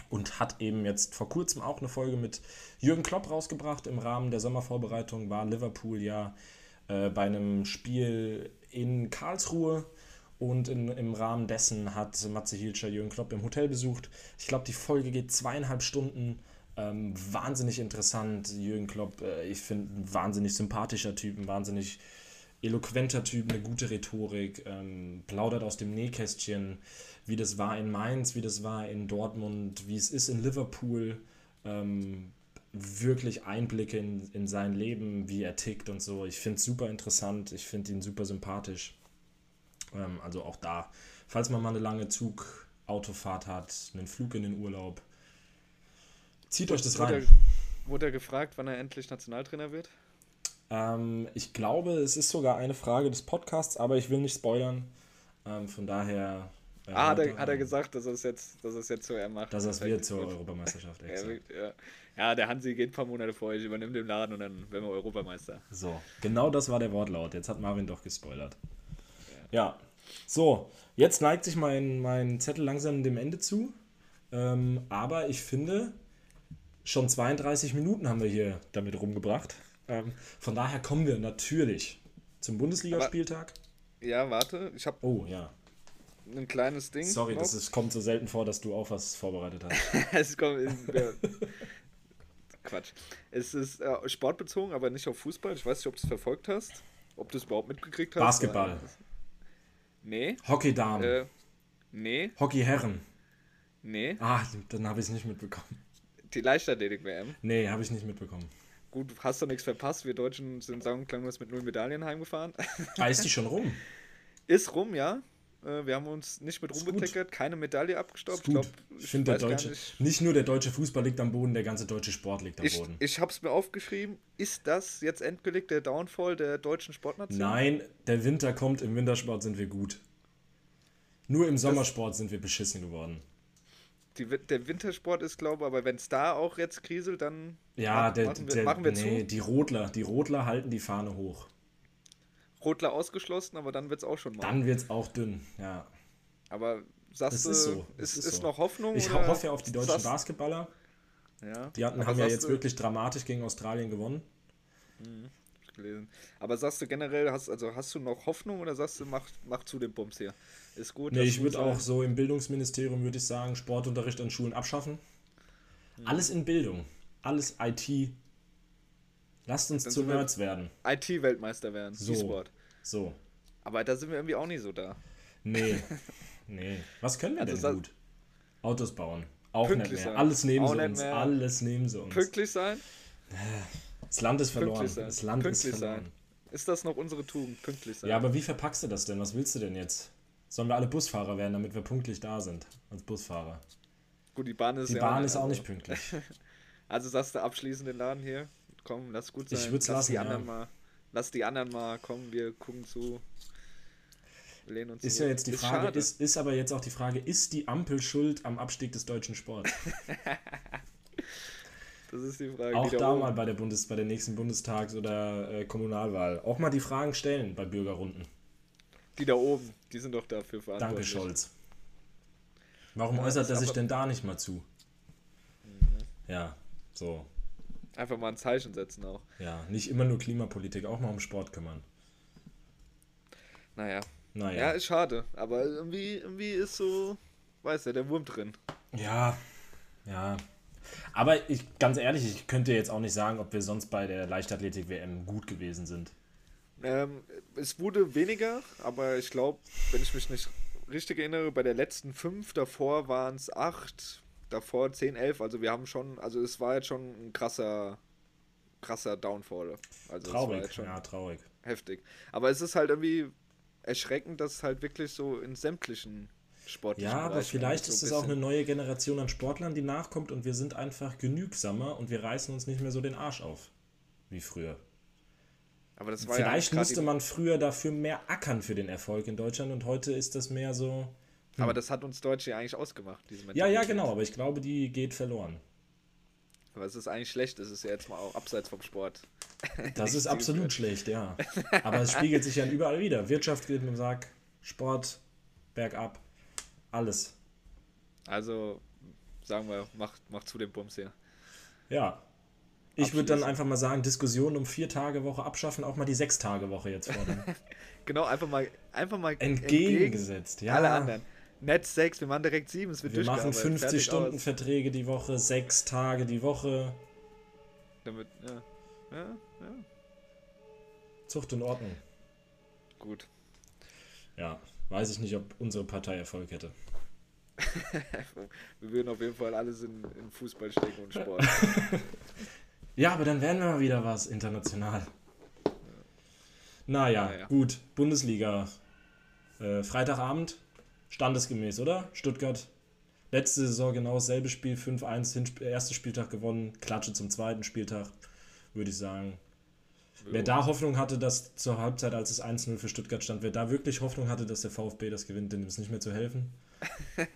und hat eben jetzt vor kurzem auch eine Folge mit Jürgen Klopp rausgebracht. Im Rahmen der Sommervorbereitung war Liverpool ja äh, bei einem Spiel in Karlsruhe und in, im Rahmen dessen hat Matze Hilscher Jürgen Klopp im Hotel besucht. Ich glaube, die Folge geht zweieinhalb Stunden. Ähm, wahnsinnig interessant. Jürgen Klopp, äh, ich finde, ein wahnsinnig sympathischer Typ, ein wahnsinnig eloquenter Typ, eine gute Rhetorik, ähm, plaudert aus dem Nähkästchen, wie das war in Mainz, wie das war in Dortmund, wie es ist in Liverpool. Ähm, wirklich Einblicke in, in sein Leben, wie er tickt und so. Ich finde es super interessant, ich finde ihn super sympathisch. Ähm, also auch da, falls man mal eine lange Zugautofahrt hat, einen Flug in den Urlaub, zieht euch das Wurde rein. er, wurde er gefragt, wann er endlich Nationaltrainer wird? Ähm, ich glaube, es ist sogar eine Frage des Podcasts, aber ich will nicht spoilern. Ähm, von daher. äh, ah, hat er, hat er gesagt, dass er es jetzt, dass es jetzt so er macht. Dass es Perfekt, wird zur gut. Europameisterschaft. [laughs] Ja, ja. ja, der Hansi geht ein paar Monate vorher, ich übernehme den Laden und dann werden wir Europameister. So, genau das war der Wortlaut. Jetzt hat Marvin doch gespoilert. Ja, so, jetzt neigt sich mein, mein Zettel langsam dem Ende zu. Ähm, aber ich finde, schon 32 Minuten haben wir hier damit rumgebracht. Ähm, von daher kommen wir natürlich zum Bundesligaspieltag. Ja, warte, ich habe Oh ja, ein kleines Ding. sorry, noch. das ist, kommt so selten vor, dass du auch was vorbereitet hast. [laughs] es kommt, ja. Quatsch. Es ist äh, sportbezogen, aber nicht auf Fußball. Ich weiß nicht, ob du es verfolgt hast. Ob du es überhaupt mitgekriegt hast. Basketball. Nee. Hockeydamen, Äh, nee. Hockeyherren. Nee. Ah, dann habe ich es nicht mitbekommen. Die Leichtathletik-WM. Nee, habe ich nicht mitbekommen. Gut, hast du nichts verpasst. Wir Deutschen sind sang- und klanglos mit null Medaillen heimgefahren. [laughs] Ah, ist die schon rum? Ist rum, ja. Äh, Wir haben uns nicht mit beteckert, keine Medaille abgestaubt. Ich, glaub, Ich finde, der deutsche, nicht. nicht. nur der deutsche Fußball liegt am Boden, der ganze deutsche Sport liegt am Ich, Boden. ich habe es mir aufgeschrieben. Ist das jetzt endgültig der Downfall der deutschen Sportnation? Nein, der Winter kommt, im Wintersport sind wir gut. Nur im Sommersport sind wir beschissen geworden. Die, der Wintersport ist, glaube ich, aber wenn es da auch jetzt kriselt, dann Ja, mach- der, machen wir, der, machen wir nee, zu. die Rotler, die Rotler halten die Fahne hoch. Rotler ausgeschlossen, aber dann wird es auch schon mal. Dann wird es auch dünn, ja. aber sagst Es du, ist so, ist, ist ist so. noch Hoffnung? Ich hoffe auf die deutschen sagst- Basketballer. Ja, Die hatten, haben ja jetzt wirklich dramatisch gegen Australien gewonnen. Gelesen. Aber sagst du generell, hast, also hast du noch Hoffnung oder sagst du, mach, mach zu den Bums hier? Ist gut. Nee, ich würde auch so im Bildungsministerium, würde ich sagen, Sportunterricht an Schulen abschaffen. Hm. Alles in Bildung. Alles IT. Lasst uns Dann zu Nerds werden. IT-Weltmeister werden, So. E-Sport. So. Aber da sind wir irgendwie auch nicht so da. Nee. [laughs] nee. Was können wir Also denn gut? Autos bauen. Auch Pünktlich nicht mehr. sein. Alles nehmen Auch sie uns. Alles nehmen sie uns. Pünktlich sein? Das Land ist verloren. Pünktlich sein. Das Land Pünktlich ist verloren. sein. Ist das noch unsere Tugend? Pünktlich sein. Ja, aber wie verpackst du das denn? Was willst du denn jetzt? Sollen wir alle Busfahrer werden, damit wir pünktlich da sind als Busfahrer? Gut, die Bahn ist Die ja Bahn ist auch nicht pünktlich. [laughs] Also sagst du abschließend den Laden hier? Komm, lass gut sein. Ich würd's lass lassen, die ja. anderen mal. Lass die anderen mal kommen, wir gucken zu. Lehnen uns Ist ja jetzt die Frage, schade. ist, ist aber jetzt auch die Frage, ist die Ampel schuld am Abstieg des deutschen Sports? [laughs] das ist die Frage. Auch die da oben- mal bei der, Bundes, bei der nächsten Bundestags- oder äh, Kommunalwahl. Auch mal die Fragen stellen bei Bürgerrunden. Die da oben, die sind doch dafür Danke, verantwortlich. Scholz. Warum Ja, äußert er sich denn da nicht mal zu? Ja, so. Einfach mal ein Zeichen setzen auch. Ja, nicht immer nur Klimapolitik, auch mal um Sport kümmern. Naja. Naja. Ja, ist schade. Aber irgendwie, irgendwie ist so, weiß ja, der Wurm drin. Ja, ja. Aber ich, ganz ehrlich, ich könnte jetzt auch nicht sagen, ob wir sonst bei der Leichtathletik-WM gut gewesen sind. Ähm, es wurde weniger, aber ich glaube, wenn ich mich nicht richtig erinnere, bei der letzten fünf davor waren es acht, davor 10, 11. Also wir haben schon, also es war jetzt schon ein krasser, krasser Downfall. Also Traurig, ja, traurig. heftig. Aber es ist halt irgendwie erschreckend, dass es halt wirklich so in sämtlichen sportlichen Ja, aber Bereichen vielleicht so ist es auch eine neue Generation an Sportlern, die nachkommt und wir sind einfach genügsamer und wir reißen uns nicht mehr so den Arsch auf wie früher. Aber das war Vielleicht ja musste man früher dafür mehr ackern für den Erfolg in Deutschland und heute ist das mehr so. die, aber das hat uns Deutsche ja eigentlich ausgemacht, diese Ja, ja, Mentalität. genau, aber ich glaube, die geht verloren. Aber es ist eigentlich schlecht, es ist ja jetzt mal auch abseits vom Sport. [laughs] Das ist absolut schlecht, ja. [laughs] Aber es spiegelt sich ja überall wieder. Wirtschaft geht mit dem Sack, Sport, bergab, alles. Also, sagen wir, macht mach zu dem Bums hier. Ja. Ich würde dann einfach mal sagen, Diskussionen um vier Tage Woche abschaffen, auch mal die sechs Tage Woche jetzt fordern. [laughs] Genau, einfach mal, einfach mal Entgegengesetzt, ja. alle anderen. Netz 6, wir machen direkt 7, es wird Wir machen durchgearbeitet, 50 fertig Stunden aus. Verträge die Woche, sechs Tage die Woche. Damit, ja. Ja, ja, Zucht und Ordnung. gut. Ja, weiß ich nicht, ob unsere Partei Erfolg hätte. [laughs] Wir würden auf jeden Fall alles in, in Fußball stecken und Sport. [laughs] Ja, aber dann wären wir mal wieder was international. Naja, Naja. gut. Bundesliga. Äh, Freitagabend, standesgemäß, oder? Stuttgart. Letzte Saison genau dasselbe Spiel, 5-1, Hinsp- erster Spieltag gewonnen, Klatsche zum zweiten Spieltag, würde ich sagen. Wer da Hoffnung hatte, dass zur Halbzeit, als es 1-0 für Stuttgart stand, wer da wirklich Hoffnung hatte, dass der VfB das gewinnt, dem ist nicht mehr zu helfen. [laughs]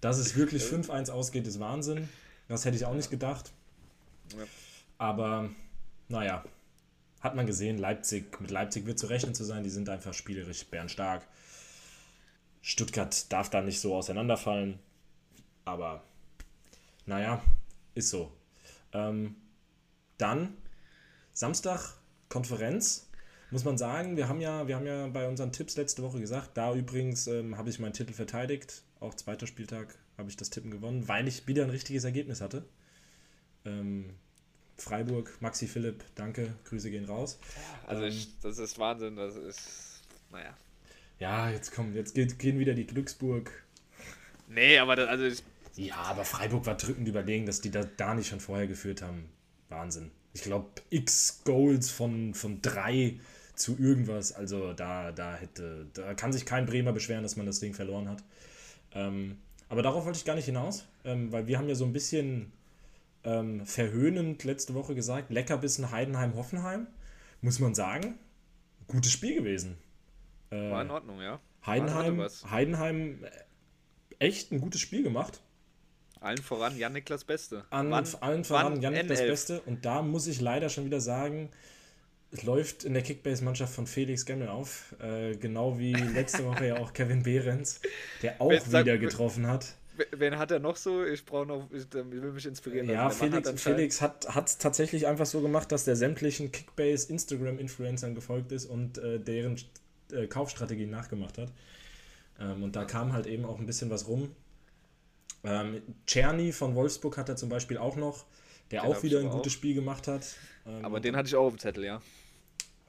Dass es wirklich 5-1 ausgeht, ist Wahnsinn. Das hätte ich auch nicht gedacht. Aber naja, hat man gesehen, Leipzig, mit Leipzig wird zu rechnen zu sein, die sind einfach spielerisch bärenstark. Stuttgart darf da nicht so auseinanderfallen. Aber naja, ist so. Ähm, dann Samstag Konferenz. Muss man sagen, wir haben ja, wir haben ja bei unseren Tipps letzte Woche gesagt, da übrigens ähm, habe ich meinen Titel verteidigt. Auch zweiter Spieltag habe ich das Tippen gewonnen, weil ich wieder ein richtiges Ergebnis hatte. Ähm, Freiburg, Maxi Philipp, danke, Grüße gehen raus. Also, Ähm, ich, das ist Wahnsinn, das ist. Naja. Ja, jetzt kommen, jetzt geht, gehen wieder die Glücksburg. Nee, aber das, also ich, Ja, aber Freiburg war drückend überlegen, dass die da, da nicht schon vorher geführt haben. Wahnsinn. Ich glaube, x Goals von, von drei zu irgendwas. Also da, da hätte, da kann sich kein Bremer beschweren, dass man das Ding verloren hat. Ähm, aber darauf wollte ich gar nicht hinaus, ähm, weil wir haben ja so ein bisschen ähm, verhöhnend letzte Woche gesagt, Leckerbissen Heidenheim-Hoffenheim. Muss man sagen, gutes Spiel gewesen. Äh, war in Ordnung, ja. Heidenheim. Heidenheim äh, echt ein gutes Spiel gemacht. Allen voran Jan Niklas Beste. An Wann- allen voran Janik das N11? Beste. Und da muss ich leider schon wieder sagen, es läuft in der Kickbase-Mannschaft von Felix Gemmel auf. Äh, genau wie [laughs] letzte Woche ja auch Kevin Behrens, der auch sagt- wieder getroffen hat. Wen hat er noch so? Ich brauche noch, ich, will mich inspirieren. Ja, Felix, hat anscheinend- Felix hat es tatsächlich einfach so gemacht, dass der sämtlichen Kickbase-Instagram-Influencern gefolgt ist und äh, deren äh, Kaufstrategien nachgemacht hat. Ähm, und da kam halt eben auch ein bisschen was rum. Ähm, Czerny von Wolfsburg hat er zum Beispiel auch noch, der Den auch wieder ein aber gutes auch. Spiel gemacht hat. Ähm, Aber den hatte ich auch auf dem Zettel, ja.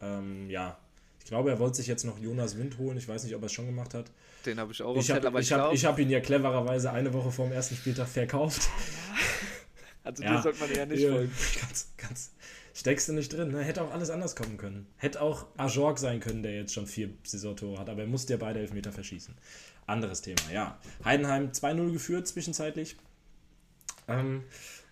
ähm, ja, ich glaube, er wollte sich jetzt noch Jonas Wind holen. Ich weiß nicht, ob er es schon gemacht hat. Den habe ich auch auf dem Ich Zettel, habe aber ich ich hab, glaube, ich hab ihn ja clevererweise eine Woche vor dem ersten Spieltag verkauft. [laughs] also Ja. dir sollte man eher nicht Ja, folgen. Ganz, ganz steckst du nicht drin. Ne? Hätte auch alles anders kommen können. Hätte auch Ajorg sein können, der jetzt schon vier Saisontore hat, aber er musste ja beide Elfmeter verschießen. Anderes Thema, ja. Heidenheim 2-0 geführt zwischenzeitlich. Ähm,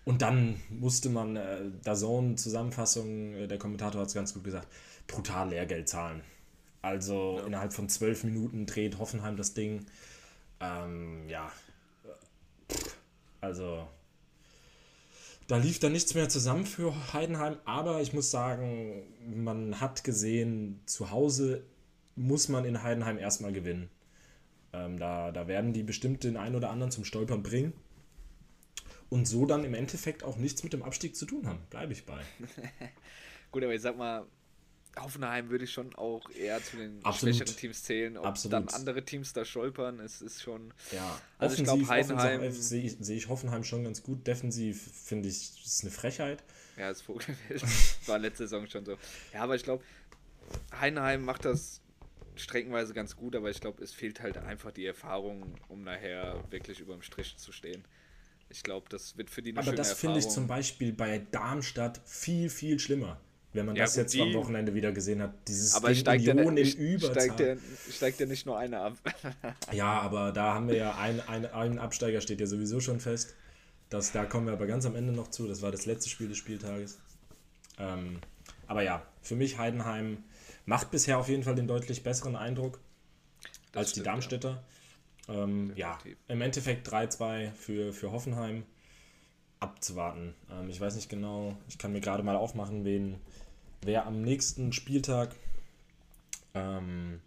und dann musste man, äh, Dazone-Zusammenfassung, äh, der Kommentator hat es ganz gut gesagt, brutal Lehrgeld zahlen. Also ja. innerhalb von zwölf Minuten dreht Hoffenheim das Ding. Ähm, ja. Also da lief dann nichts mehr zusammen für Heidenheim, aber ich muss sagen, man hat gesehen, zu Hause muss man in Heidenheim erstmal gewinnen. Ähm, da, da werden die bestimmt den einen oder anderen zum Stolpern bringen. Und so dann im Endeffekt auch nichts mit dem Abstieg zu tun haben. Bleibe ich bei. [laughs] Gut, aber ich sag mal, Hoffenheim würde ich schon auch eher zu den Absolut. schwächeren Teams zählen. Ob Absolut. dann andere Teams da stolpern, es ist schon. Ja, also offensiv, ich glaube, Heidenheim. Sehe ich, seh ich Hoffenheim schon ganz gut. Defensiv finde ich, ist eine Frechheit. Ja, das Vogelfeld [laughs] war letzte Saison schon so. Ja, aber ich glaube, Heidenheim macht das streckenweise ganz gut, aber ich glaube, es fehlt halt einfach die Erfahrung, um nachher wirklich über dem Strich zu stehen. Ich glaube, das wird für die eine Aber das finde ich zum Beispiel bei Darmstadt viel, viel schlimmer. Wenn man ja, das jetzt die, am Wochenende wieder gesehen hat, dieses aber steigt Union der, in Überzahl. Steigt der, steigt der nicht nur einer ab. [laughs] ja, aber da haben wir ja ein, ein, ein Absteiger steht ja sowieso schon fest. Das, da kommen wir aber ganz am Ende noch zu. Das war das letzte Spiel des Spieltages. Ähm, aber ja, für mich Heidenheim macht bisher auf jeden Fall den deutlich besseren Eindruck das als stimmt, die Darmstädter. Ja, ähm, ja im Endeffekt 3-2 für, für Hoffenheim abzuwarten. Ähm, ich weiß nicht genau, ich kann mir gerade mal aufmachen, wen, wer am nächsten Spieltag. Ähm,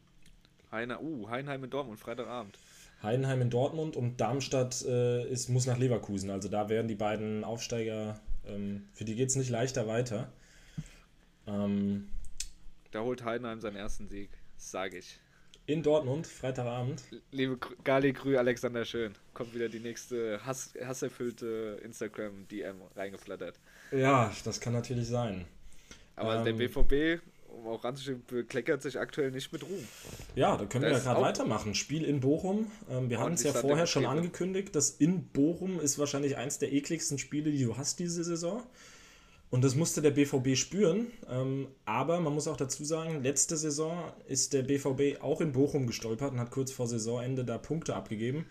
Heine, uh, Heinheim in Dortmund, Freitagabend. Heidenheim in Dortmund und Darmstadt äh, ist, muss nach Leverkusen. Also da werden die beiden Aufsteiger, ähm, für die geht es nicht leichter weiter. Ähm, da holt Heidenheim seinen ersten Sieg, sage ich in Dortmund, Freitagabend. Liebe Gali Grü, Alexander Schön. Kommt wieder die nächste Hass, hasserfüllte Instagram-DM reingeflattert. Ja, das kann natürlich sein. Aber ähm, der BVB, um auch ranzuschieben, bekleckert sich aktuell nicht mit Ruhm. Ja, da können das wir ja gerade weitermachen. Spiel in Bochum. Ähm, wir hatten es ja vorher schon angekündigt, dass in Bochum ist wahrscheinlich eins der ekligsten Spiele, die du hast diese Saison. Und das musste der BVB spüren. Ähm, aber man muss auch dazu sagen, letzte Saison ist der BVB auch in Bochum gestolpert und hat kurz vor Saisonende da Punkte abgegeben.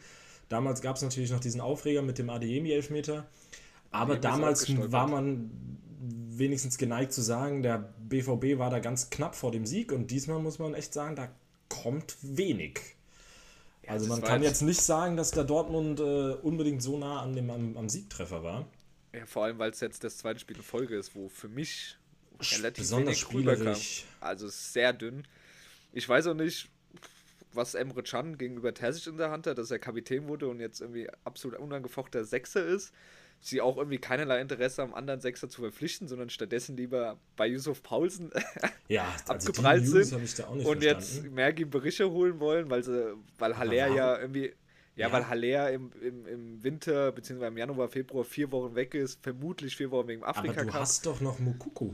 Damals gab es natürlich noch diesen Aufreger mit dem Adeyemi-Elfmeter. Aber damals war man wenigstens geneigt zu sagen, der BVB war da ganz knapp vor dem Sieg. Und diesmal muss man echt sagen, da kommt wenig. Ja, also man kann jetzt nicht sagen, dass der Dortmund äh, unbedingt so nah an dem, am, am Siegtreffer war. Ja, vor allem, weil es jetzt das zweite Spiel in Folge ist, wo für mich relativ Besonders wenig rüberkam. Also sehr dünn. Ich weiß auch nicht, was Emre Can gegenüber Terzic in der Hand hat, dass er Kapitän wurde und jetzt irgendwie absolut unangefochter Sechser ist. Sie auch irgendwie keinerlei Interesse haben, anderen Sechser zu verpflichten, sondern stattdessen lieber bei Yusuf Paulsen ja, [laughs] also abgeprallt sind und verstanden. jetzt Mergi Berische holen wollen, weil sie, weil Haller ja irgendwie ja, ja, weil Haller im, im, im Winter bzw. im Januar, Februar vier Wochen weg ist, vermutlich vier Wochen wegen Afrika. Aber du hast doch noch Mukuku.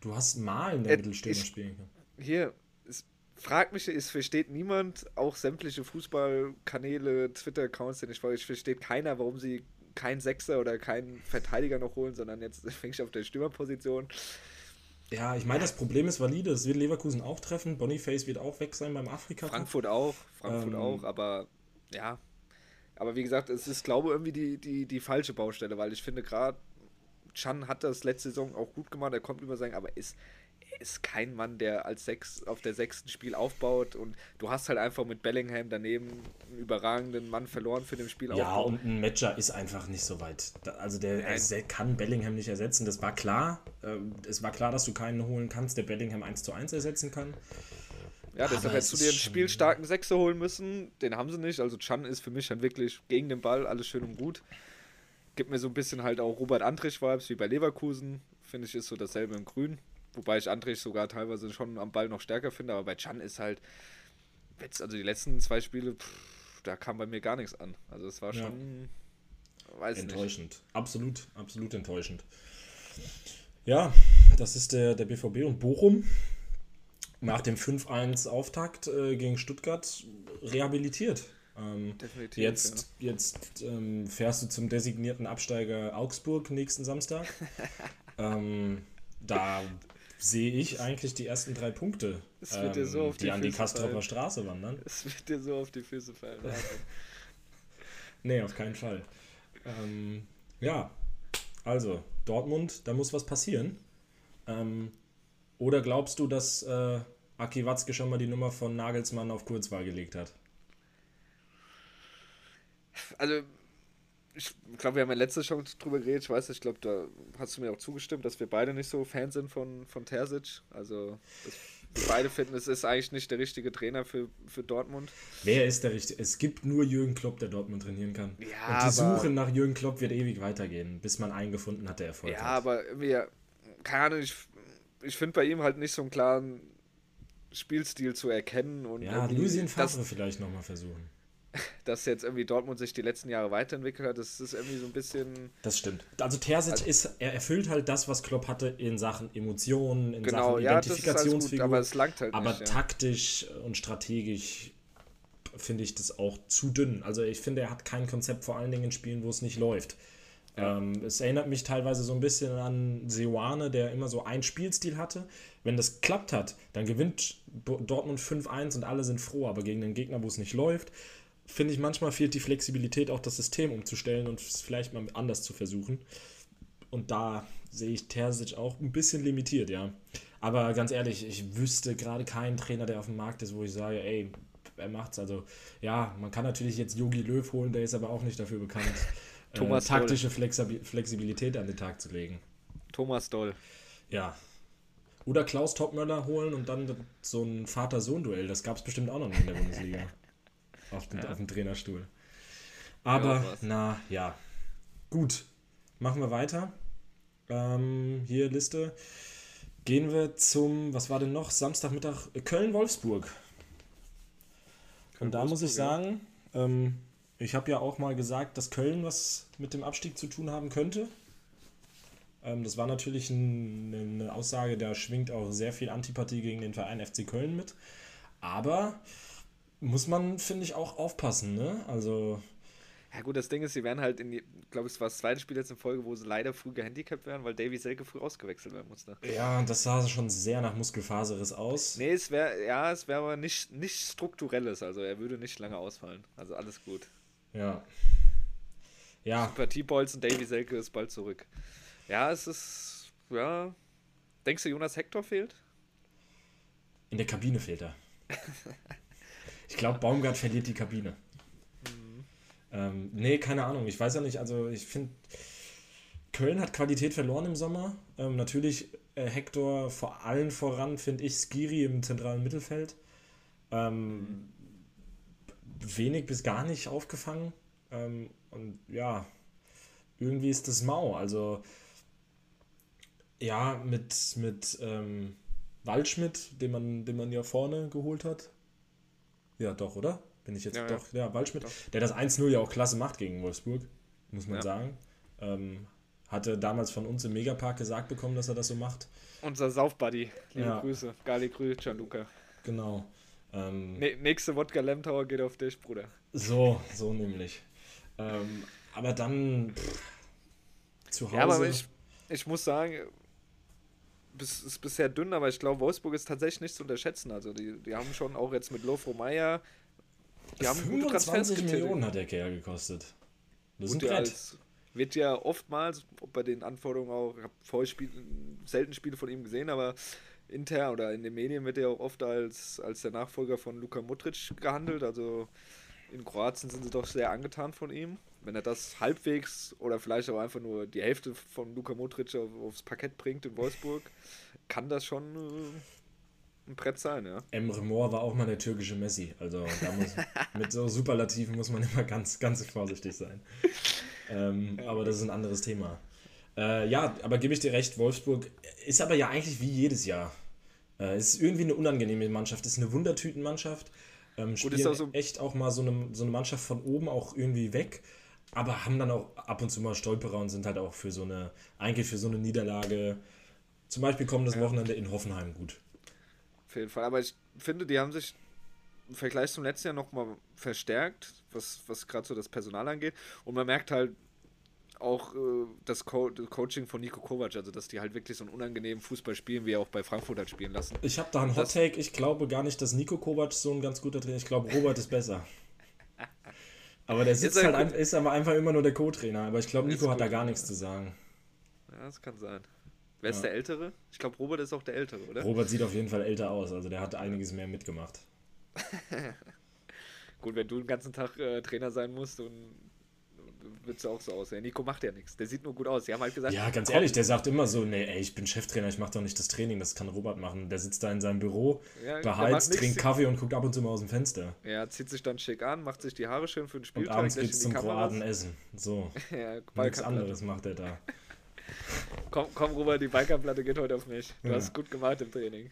Du hast Malen, der äh, Mittelstürmer spielen kann. Hier, es fragt mich, es versteht niemand, auch sämtliche Fußballkanäle, Twitter-Accounts, den ich folge, ich versteht keiner, warum sie keinen Sechser oder keinen Verteidiger noch holen, sondern jetzt [laughs] fängt ich auf der Stürmerposition. Ja, ich meine, das Problem ist valide. Das wird Leverkusen auch treffen. Boniface wird auch weg sein beim Afrika. Frankfurt auch, Frankfurt ähm, auch, aber ja. Aber wie gesagt, es ist, glaube ich, irgendwie die, die, die falsche Baustelle, weil ich finde gerade, Chan hat das letzte Saison auch gut gemacht, er kommt über sein, aber ist, ist kein Mann, der als sechs auf der sechsten Spiel aufbaut und du hast halt einfach mit Bellingham daneben einen überragenden Mann verloren für den Spiel. Ja, und ein Matcher ist einfach nicht so weit. Also der, der kann Bellingham nicht ersetzen, das war klar. Ähm, es war klar, dass du keinen holen kannst, der Bellingham 1 zu 1 ersetzen kann. Ja, deshalb hättest du dir einen spielstarken Sechser holen müssen. Den haben sie nicht. Also Chan ist für mich dann wirklich gegen den Ball, alles schön und gut. Gibt mir so ein bisschen halt auch Robert Andrich-Vibes wie bei Leverkusen. Finde ich, ist so dasselbe in Grün. Wobei ich Andrich sogar teilweise schon am Ball noch stärker finde. Aber bei Chan ist halt, jetzt, also die letzten zwei Spiele, pff, da kam bei mir gar nichts an. Also es war schon, ja. weiß enttäuschend. Nicht. Absolut, absolut enttäuschend. Ja, das ist der, der BVB und Bochum nach dem 5-1 Auftakt äh, gegen Stuttgart rehabilitiert. Ähm, Definitiv. Jetzt, ja. jetzt ähm, fährst du zum designierten Absteiger Augsburg nächsten Samstag. [laughs] ähm, da sehe ich eigentlich die ersten drei Punkte, ähm, so die, die an die Kastropper Straße wandern. Es wird dir so auf die Füße fallen. [laughs] nee, auf keinen Fall. Ähm, ja, also Dortmund, da muss was passieren. Oder glaubst du, dass äh, Aki Watzke schon mal die Nummer von Nagelsmann auf Kurzwahl gelegt hat? Also ich glaube, wir haben ja letztes schon drüber geredet. Ich weiß, ich glaube, da hast du mir auch zugestimmt, dass wir beide nicht so Fan sind von, von Terzic. Also, wir beide finden, es ist eigentlich nicht der richtige Trainer für, für Dortmund. Wer ist der richtige? Es gibt nur Jürgen Klopp, der Dortmund trainieren kann. Ja, Und die Suche nach Jürgen Klopp wird ewig weitergehen, bis man einen gefunden hat, der Erfolg ja, hat. Ja, aber wir, keine Ahnung, ich, ich finde bei ihm halt nicht so einen klaren Spielstil zu erkennen. Und ja, Lucien Favre vielleicht nochmal versuchen [laughs] dass jetzt irgendwie Dortmund sich die letzten Jahre weiterentwickelt hat, das ist irgendwie so ein bisschen. Das stimmt. Also Terzic also, ist, er erfüllt halt das, was Klopp hatte in Sachen Emotionen, in genau, Sachen Identifikationsfigur. Ja, aber es langt halt Aber nicht, ja. taktisch und strategisch finde ich das auch zu dünn. Also ich finde, er hat kein Konzept, vor allen Dingen in Spielen, wo es nicht läuft. Ja. Ähm, es erinnert mich teilweise so ein bisschen an Seoane, der immer so einen Spielstil hatte. Wenn das klappt hat, dann gewinnt Dortmund 5-1 und alle sind froh, aber gegen den Gegner, wo es nicht läuft, finde ich, manchmal fehlt die Flexibilität, auch das System umzustellen und es vielleicht mal anders zu versuchen. Und da sehe ich Terzic auch ein bisschen limitiert, ja. Aber ganz ehrlich, ich wüsste gerade keinen Trainer, der auf dem Markt ist, wo ich sage, ey, er macht's. Also, ja, man kann natürlich jetzt Yogi Löw holen, der ist aber auch nicht dafür bekannt, [laughs] äh, taktische Flexi Flexibilität an den Tag zu legen. Thomas Doll. Ja. Oder Klaus Topmöller holen und dann so ein Vater-Sohn-Duell. Das gab es bestimmt auch noch nicht in der Bundesliga [laughs] auf, den, ja. auf dem Trainerstuhl. Aber, ja, na ja. Gut, machen wir weiter. Ähm, hier Liste. Gehen wir zum, was war denn noch? Samstagmittag Köln-Wolfsburg. Und da muss ich sagen, ähm, ich habe ja auch mal gesagt, dass Köln was mit dem Abstieg zu tun haben könnte. Ähm, das war natürlich ein, eine Aussage, da schwingt auch sehr viel Antipathie gegen den Verein FC Köln mit. Aber muss man, finde ich, auch aufpassen, ne? Also. Ja gut, das Ding ist, sie werden halt in, glaube ich, es war das zweite Spiel jetzt in Folge, wo sie leider früh gehandicapt werden, weil Davy Selke früh ausgewechselt werden musste. Ja, das sah schon sehr nach Muskelfaseres aus. Nee, es wäre, ja, es wäre aber nicht, nicht strukturelles, also er würde nicht lange ausfallen. Also alles gut. Ja. Ja. Sympathiebolzen, Davy Selke ist bald zurück. Ja, es ist, ja. Denkst du, Jonas Hector fehlt? In der Kabine fehlt er. [laughs] Ich glaube, Baumgart verliert die Kabine. Mhm. Ähm, nee, keine Ahnung. Ich weiß ja nicht. Also, ich finde, Köln hat Qualität verloren im Sommer. Ähm, natürlich äh, Hector vor allen voran, finde ich, Skiri im zentralen Mittelfeld. Ähm, mhm. Wenig bis gar nicht aufgefangen. Ähm, und ja, irgendwie ist das mau. Also, ja, mit, mit ähm, Waldschmidt, den man, den man ja vorne geholt hat, ja, doch, oder? Bin ich jetzt ja, doch, ja, ja Waldschmidt, doch. der das 1-0 ja auch klasse macht gegen Wolfsburg, muss man ja. sagen. Ähm, hatte damals von uns im Megapark gesagt bekommen, dass er das so macht. Unser Saufbuddy. Liebe ja. Grüße. Geile Grüße, Gianluca. Genau. Ähm, nächste Wodka Lemtauer geht auf dich, Bruder. So, so nämlich. Ähm, aber dann pff, zu Hause. Ja, aber ich, ich muss sagen, bis, ist bisher dünn, aber ich glaube, Wolfsburg ist tatsächlich nicht zu unterschätzen. Also die, die haben schon auch jetzt mit Lofro Meyer. Die haben 25 Millionen hat der Kerl gekostet. Das ist ein wird ja oftmals, bei den Anforderungen auch, ich habe vorher Spiel, selten Spiele von ihm gesehen, aber intern oder in den Medien wird er auch oft als, als der Nachfolger von Luka Modric gehandelt. Also in Kroatien sind sie doch sehr angetan von ihm. Wenn er das halbwegs oder vielleicht auch einfach nur die Hälfte von Luka Modric auf, aufs Parkett bringt in Wolfsburg, kann das schon äh, ein Brett sein, ja. Emre Mor war auch mal der türkische Messi. Also muss, [laughs] mit so Superlativen muss man immer ganz, ganz vorsichtig sein. Ähm, ja. Aber das ist ein anderes Thema. Äh, ja, aber gebe ich dir recht, Wolfsburg ist aber ja eigentlich wie jedes Jahr. Äh, es ist irgendwie eine unangenehme Mannschaft, es ist eine Wundertütenmannschaft. Ähm, spielen auch so echt auch mal so eine, so eine Mannschaft von oben auch irgendwie weg aber haben dann auch ab und zu mal Stolperer und sind halt auch für so eine, eigentlich für so eine Niederlage, zum Beispiel kommendes ja. Wochenende in Hoffenheim gut. Auf jeden Fall, aber ich finde, die haben sich im Vergleich zum letzten Jahr nochmal verstärkt, was, was gerade so das Personal angeht. Und man merkt halt, auch äh, das, Co das Coaching von Nico Kovac, also dass die halt wirklich so einen unangenehmen Fußball spielen, wie er auch bei Frankfurt hat spielen lassen. Ich habe da einen Hot Take. Ich glaube gar nicht, dass Nico Kovac so ein ganz guter Trainer ist. Ich glaube, Robert ist besser. [laughs] Aber der sitzt Ist halt, ein, ist aber einfach immer nur der Co-Trainer. Aber ich glaube, Nico hat da gar nichts zu sagen. Ja, das kann sein. Wer ist Ja. der Ältere? Ich glaube, Robert ist auch der Ältere, oder? Robert sieht auf jeden Fall älter aus. Also der hat einiges mehr mitgemacht. [laughs] Gut, wenn du den ganzen Tag äh, Trainer sein musst, und wird es auch so aussehen. Nico macht ja nichts. Der sieht nur gut aus. Sie haben halt gesagt, Ja, ganz ehrlich, der sagt immer so, nee, ey, ich bin Cheftrainer, ich mache doch nicht das Training, das kann Robert machen. Der sitzt da in seinem Büro, Ja, beheizt, trinkt Kaffee und guckt ab und zu mal aus dem Fenster. Er zieht sich dann schick an, macht sich die Haare schön für den Und Spieltag, abends lächelt geht's zum Kameras. Kroaten essen. So, [laughs] Ja, nichts anderes macht er da. [laughs] Komm, komm, Robert, die Balkanplatte geht heute auf mich. Du Ja. hast gut gemacht im Training.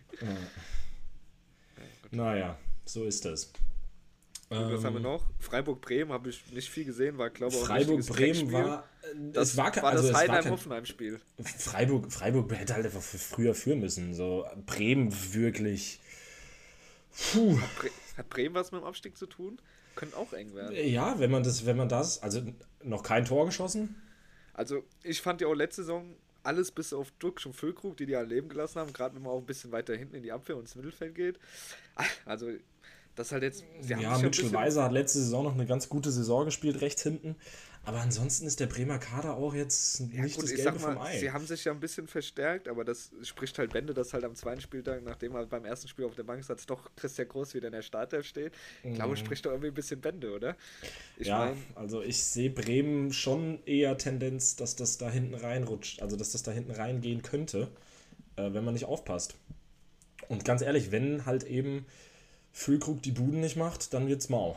Naja, so ist das. Und was haben wir Ähm, noch? Freiburg-Bremen habe ich nicht viel gesehen, war glaube ich Freiburg-Bremen Dreckspiel. war. äh, Das es war, war also das Heidenheim-Hoffenheim-Spiel. Freiburg, Freiburg hätte halt einfach früher führen müssen. So, Bremen wirklich. Puh. Bre hat Bremen was mit dem Abstieg zu tun? Könnte auch eng werden. Ja, wenn man das, wenn man das, also noch kein Tor geschossen. Also, ich fand ja auch letzte Saison alles bis auf Duck und Füllkrug, die die alle leben gelassen haben, gerade wenn man auch ein bisschen weiter hinten in die Abwehr und ins Mittelfeld geht. Also, das halt jetzt. Ja, Mitchell Weiser hat letzte Saison noch eine ganz gute Saison gespielt, rechts hinten. Aber ansonsten ist der Bremer Kader auch jetzt Ja, nicht gut, das Gelbe sag vom mal, Ei. sie haben sich ja ein bisschen verstärkt, aber das spricht halt Bände, dass halt am zweiten Spieltag, nachdem er beim ersten Spiel auf der Bank saß, doch Christian Groß wieder in der Startelf steht. Ich glaube, spricht doch irgendwie ein bisschen Bände, oder? Ich Mhm. ja, mein, also ich sehe Bremen schon eher Tendenz, dass das da hinten reinrutscht, also dass das da hinten reingehen könnte, äh, wenn man nicht aufpasst. Und ganz ehrlich, wenn halt eben Füllkrug die Buden nicht macht, dann wird's mau.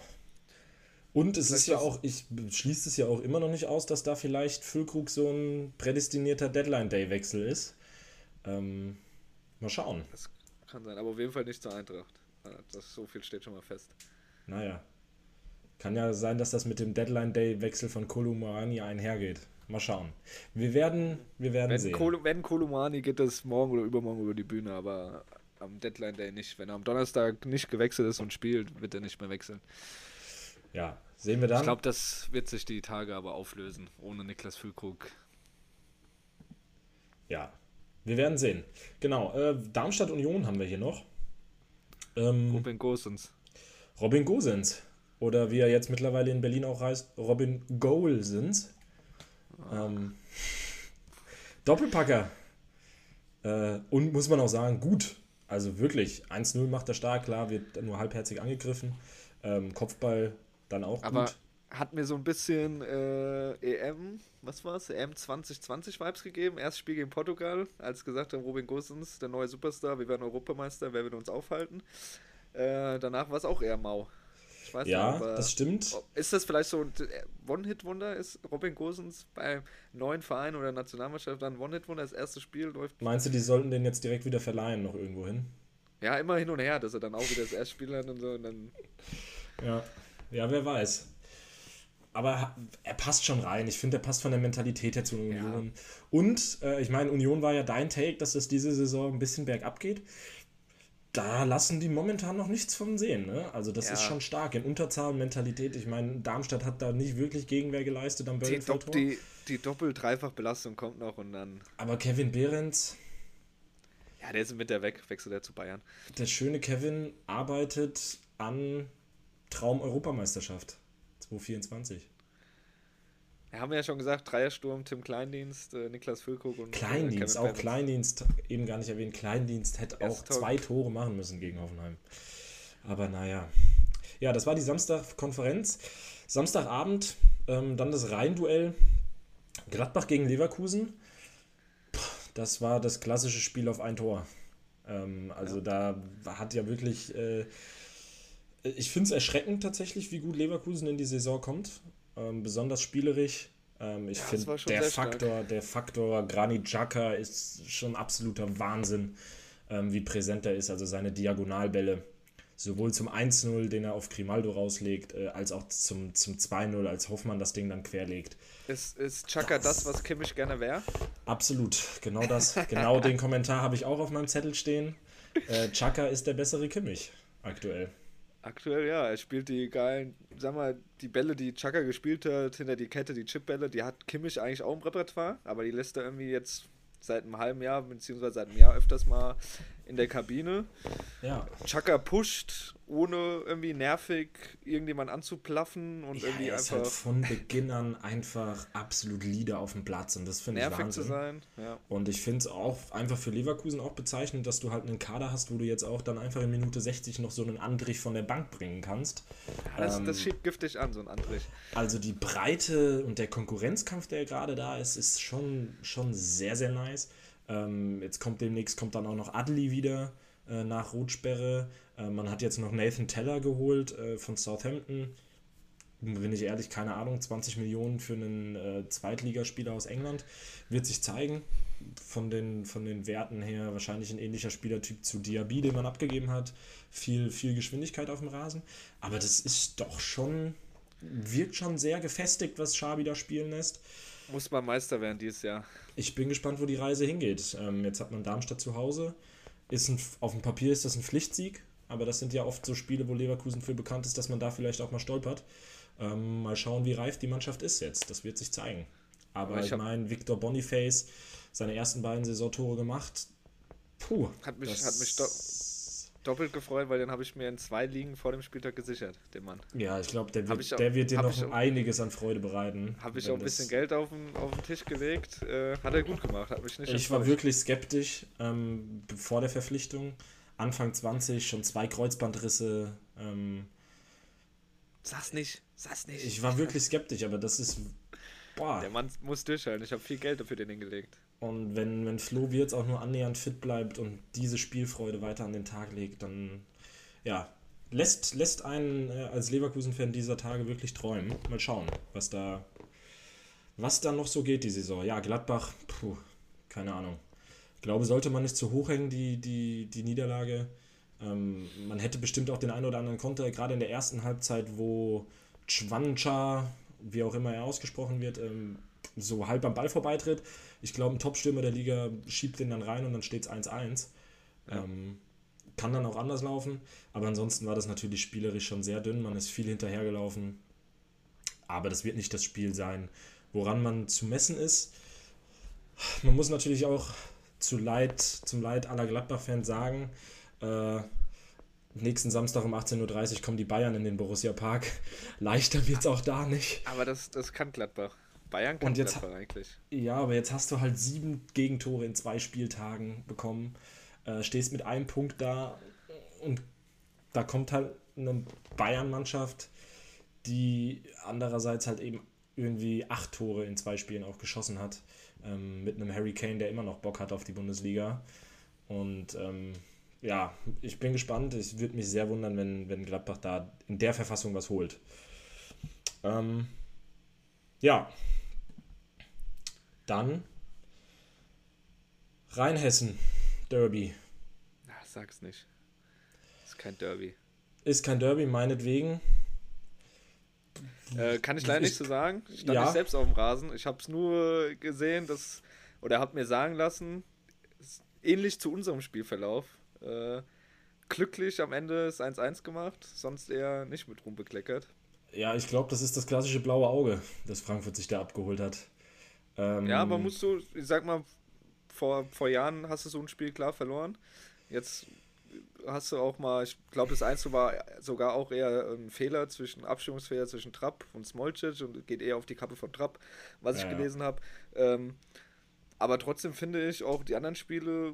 Und es ist ja auch, ich schließe es ja auch immer noch nicht aus, dass da vielleicht Füllkrug so ein prädestinierter Deadline-Day-Wechsel ist. Ähm, mal schauen. das kann sein, aber auf jeden Fall nicht zur Eintracht. Das, so viel steht schon mal fest. Naja. Kann ja sein, dass das mit dem Deadline-Day-Wechsel von Kolumani einhergeht. Mal schauen. Wir werden, wir werden Wenn, sehen. Kolo, wenn Kolumani geht das morgen oder übermorgen über die Bühne, aber am Deadline Day nicht. Wenn er am Donnerstag nicht gewechselt ist und spielt, wird er nicht mehr wechseln. ja, sehen wir dann. Ich glaube, das wird sich die Tage aber auflösen, ohne Niklas Füllkrug. ja, wir werden sehen. Genau, äh, Darmstadt Union haben wir hier noch. Ähm, Ruben Gosens. Robin Gosens. Oder wie er jetzt mittlerweile in Berlin auch heißt, Robin Goalsens. Ähm, Doppelpacker. Äh, und muss man auch sagen, gut. Also wirklich, 1-0 macht er stark, klar, wird nur halbherzig angegriffen. Ähm, Kopfball dann auch Aber gut. hat mir so ein bisschen äh, EM, was war's? EM 2020 Vibes gegeben. Erstes Spiel gegen Portugal, als gesagt haben, Robin Gosens, der neue Superstar, wir werden Europameister, wer wird uns aufhalten? Äh, danach war es auch eher mau. Ich weiß Ja, nicht, aber das stimmt. ist das vielleicht so ein äh, One-Hit-Wunder? Ist Robin Gosens bei neuen Verein oder Nationalmannschaft dann One-Hit-Wunder? Das erste Spiel läuft Meinst du, die sollten den jetzt direkt wieder verleihen, noch irgendwo hin? ja immer hin und her, dass er dann auch wieder das erste Spiel hat und so. Und dann Ja, ja, wer weiß. Aber er passt schon rein. Ich finde, er passt von der Mentalität her zu Union. Und äh, ich meine, Union war ja dein Take, dass es diese Saison ein bisschen bergab geht. Da lassen die momentan noch nichts von sehen. Ne? Also das Ja. ist schon stark. In Unterzahl und Mentalität. Ich meine, Darmstadt hat da nicht wirklich Gegenwehr geleistet am die, Dopp- die, die Doppel-Dreifach-Belastung kommt noch und dann. Aber Kevin Behrens, Ja, der ist mit der weg, wechselt er zu Bayern. der schöne Kevin, arbeitet an Traum-Europameisterschaft 2024. Wir haben ja schon gesagt, Dreiersturm, Tim Kleindienst, äh, Niklas Füllkrug und äh, Kleindienst, Kevin auch Behrens. Kleindienst, eben gar nicht erwähnt, Kleindienst hätte auch Erst Tor. zwei Tore machen müssen gegen Hoffenheim. Aber naja. Ja, das war die Samstagkonferenz. Samstagabend, ähm, dann das Rhein-Duell. Gladbach gegen Leverkusen. Puh, Das war das klassische Spiel auf ein Tor. Ähm, also da hat ja wirklich. Äh, ich finde es erschreckend tatsächlich, wie gut Leverkusen in die Saison kommt. Ähm, besonders spielerisch. Ähm, ich Ja, das finde, der sehr stark. Faktor, der Faktor Granit Xhaka ist schon absoluter Wahnsinn, ähm, wie präsent er ist. Also seine Diagonalbälle, sowohl zum 1-0, den er auf Grimaldo rauslegt, äh, als auch zum, zum 2-0, als Hoffmann das Ding dann querlegt. Ist, ist Chaka das, was Kimmich gerne wäre? Absolut, genau das. [laughs] genau den Kommentar habe ich auch auf meinem Zettel stehen. Äh, Chaka ist der bessere Kimmich aktuell. Aktuell ja, er spielt die geilen, sag mal, die Bälle, die Chaka gespielt hat, hinter die Kette, die Chipbälle, die hat Kimmich eigentlich auch im Repertoire, aber die lässt er irgendwie jetzt seit einem halben Jahr, beziehungsweise seit einem Jahr öfters mal in der Kabine. Ja. Chaka pusht, ohne irgendwie nervig irgendjemand anzuplaffen und ja, irgendwie er ist einfach halt von Beginn an einfach absolut Leader auf dem Platz und das finde ich Wahnsinn. zu sein. Ja. Und ich finde es auch einfach für Leverkusen auch bezeichnend, dass du halt einen Kader hast, wo du jetzt auch dann einfach in Minute 60 noch so einen Andrich von der Bank bringen kannst. Ja, das, Ähm, das schiebt giftig an, so ein Andrich. Also die Breite und der Konkurrenzkampf, der gerade da ist, ist schon, schon sehr, sehr nice. Ähm, jetzt kommt demnächst kommt dann auch noch Adli wieder äh, nach Rotsperre. Äh, man hat jetzt noch Nathan Teller geholt äh, von Southampton. Bin ich ehrlich, keine Ahnung, 20 Millionen für einen äh, Zweitligaspieler aus England. Wird sich zeigen. Von den, von den Werten her wahrscheinlich ein ähnlicher Spielertyp zu Diaby, den man abgegeben hat. Viel, viel Geschwindigkeit auf dem Rasen. Aber das ist doch schon, wirkt schon sehr gefestigt, was Schabi da spielen lässt. Muss man Meister werden dieses Jahr. Ich bin gespannt, wo die Reise hingeht. Ähm, jetzt hat man Darmstadt zu Hause. Ist ein, auf dem Papier ist das ein Pflichtsieg, aber das sind ja oft so Spiele, wo Leverkusen für bekannt ist, dass man da vielleicht auch mal stolpert. Ähm, mal schauen, wie reif die Mannschaft ist jetzt. Das wird sich zeigen. Aber, Aber ich ich, meine, Victor Boniface, seine ersten beiden Saisontore gemacht. Puh. Hat mich- hat mich Doppelt gefreut, weil den habe ich mir in zwei Ligen vor dem Spieltag gesichert, den Mann. Ja, ich glaube, der, wird- auch- der wird dir noch auch- einiges an Freude bereiten. Habe ich auch ein bisschen Geld auf den, auf den Tisch gelegt. Äh, hat er gut gemacht, hat mich nicht Ich war wirklich skeptisch ähm, vor der Verpflichtung. Anfang 20 schon zwei Kreuzbandrisse. Ähm, Sag's nicht, sag's nicht. ich war wirklich skeptisch, aber das ist. Boah. Der Mann muss durchhalten. Ich habe viel Geld dafür den hingelegt. Und wenn, wenn Flo Wirtz auch nur annähernd fit bleibt und diese Spielfreude weiter an den Tag legt, dann ja, lässt, lässt einen äh, als Leverkusen-Fan dieser Tage wirklich träumen. Mal schauen, was da, was da noch so geht die Saison. Ja, Gladbach, puh, keine Ahnung. Ich glaube, sollte man nicht zu hoch hängen, die, die, die Niederlage. Ähm, man hätte bestimmt auch den einen oder anderen Konter, gerade in der ersten Halbzeit, wo Chwancha, wie auch immer er ausgesprochen wird, ähm, so halb am Ball vorbeitritt. Ich glaube, ein Top-Stürmer der Liga schiebt den dann rein und dann steht es 1-1. Ja. Ähm, kann dann auch anders laufen, aber ansonsten war das natürlich spielerisch schon sehr dünn. Man ist viel hinterhergelaufen. Aber das wird nicht das Spiel sein, woran man zu messen ist. Man muss natürlich auch zu Leid, zum Leid aller Gladbach-Fans sagen, äh, nächsten Samstag um 18.30 Uhr kommen die Bayern in den Borussia Park. [laughs] Leichter wird es auch da nicht. Aber das, das kann Gladbach. Bayern kann Und jetzt- eigentlich. Ja, aber jetzt hast du halt sieben Gegentore in zwei Spieltagen bekommen, äh, stehst mit einem Punkt da und da kommt halt eine Bayern-Mannschaft, die andererseits halt eben irgendwie acht Tore in zwei Spielen auch geschossen hat, ähm, mit einem Harry Kane, der immer noch Bock hat auf die Bundesliga. Und ähm, ja, ich bin gespannt. Es würde mich sehr wundern, wenn, wenn Gladbach da in der Verfassung was holt. Ähm, ja, dann Rheinhessen Derby. Ach, sag's nicht. ist kein Derby. Ist kein Derby, meinetwegen. Äh, kann ich leider Ich- nicht so sagen. Ich stand Ja. nicht selbst auf dem Rasen. Ich habe es nur gesehen, dass oder habe mir sagen lassen, ähnlich zu unserem Spielverlauf. Äh, glücklich am Ende ist 1-1 gemacht, sonst eher nicht mit rumbekleckert. Ja, ich glaube, das ist das klassische blaue Auge, das Frankfurt sich da abgeholt hat. Ähm, Ja, aber musst du, ich sag mal, vor, vor Jahren hast du so ein Spiel klar verloren. Jetzt hast du auch mal, ich glaube, das Einzige war sogar auch eher ein Fehler zwischen Abstimmungsfehler zwischen Trapp und Smolcic und geht eher auf die Kappe von Trapp, was ich Ja, ja. gelesen habe. Ähm, aber trotzdem finde ich auch die anderen Spiele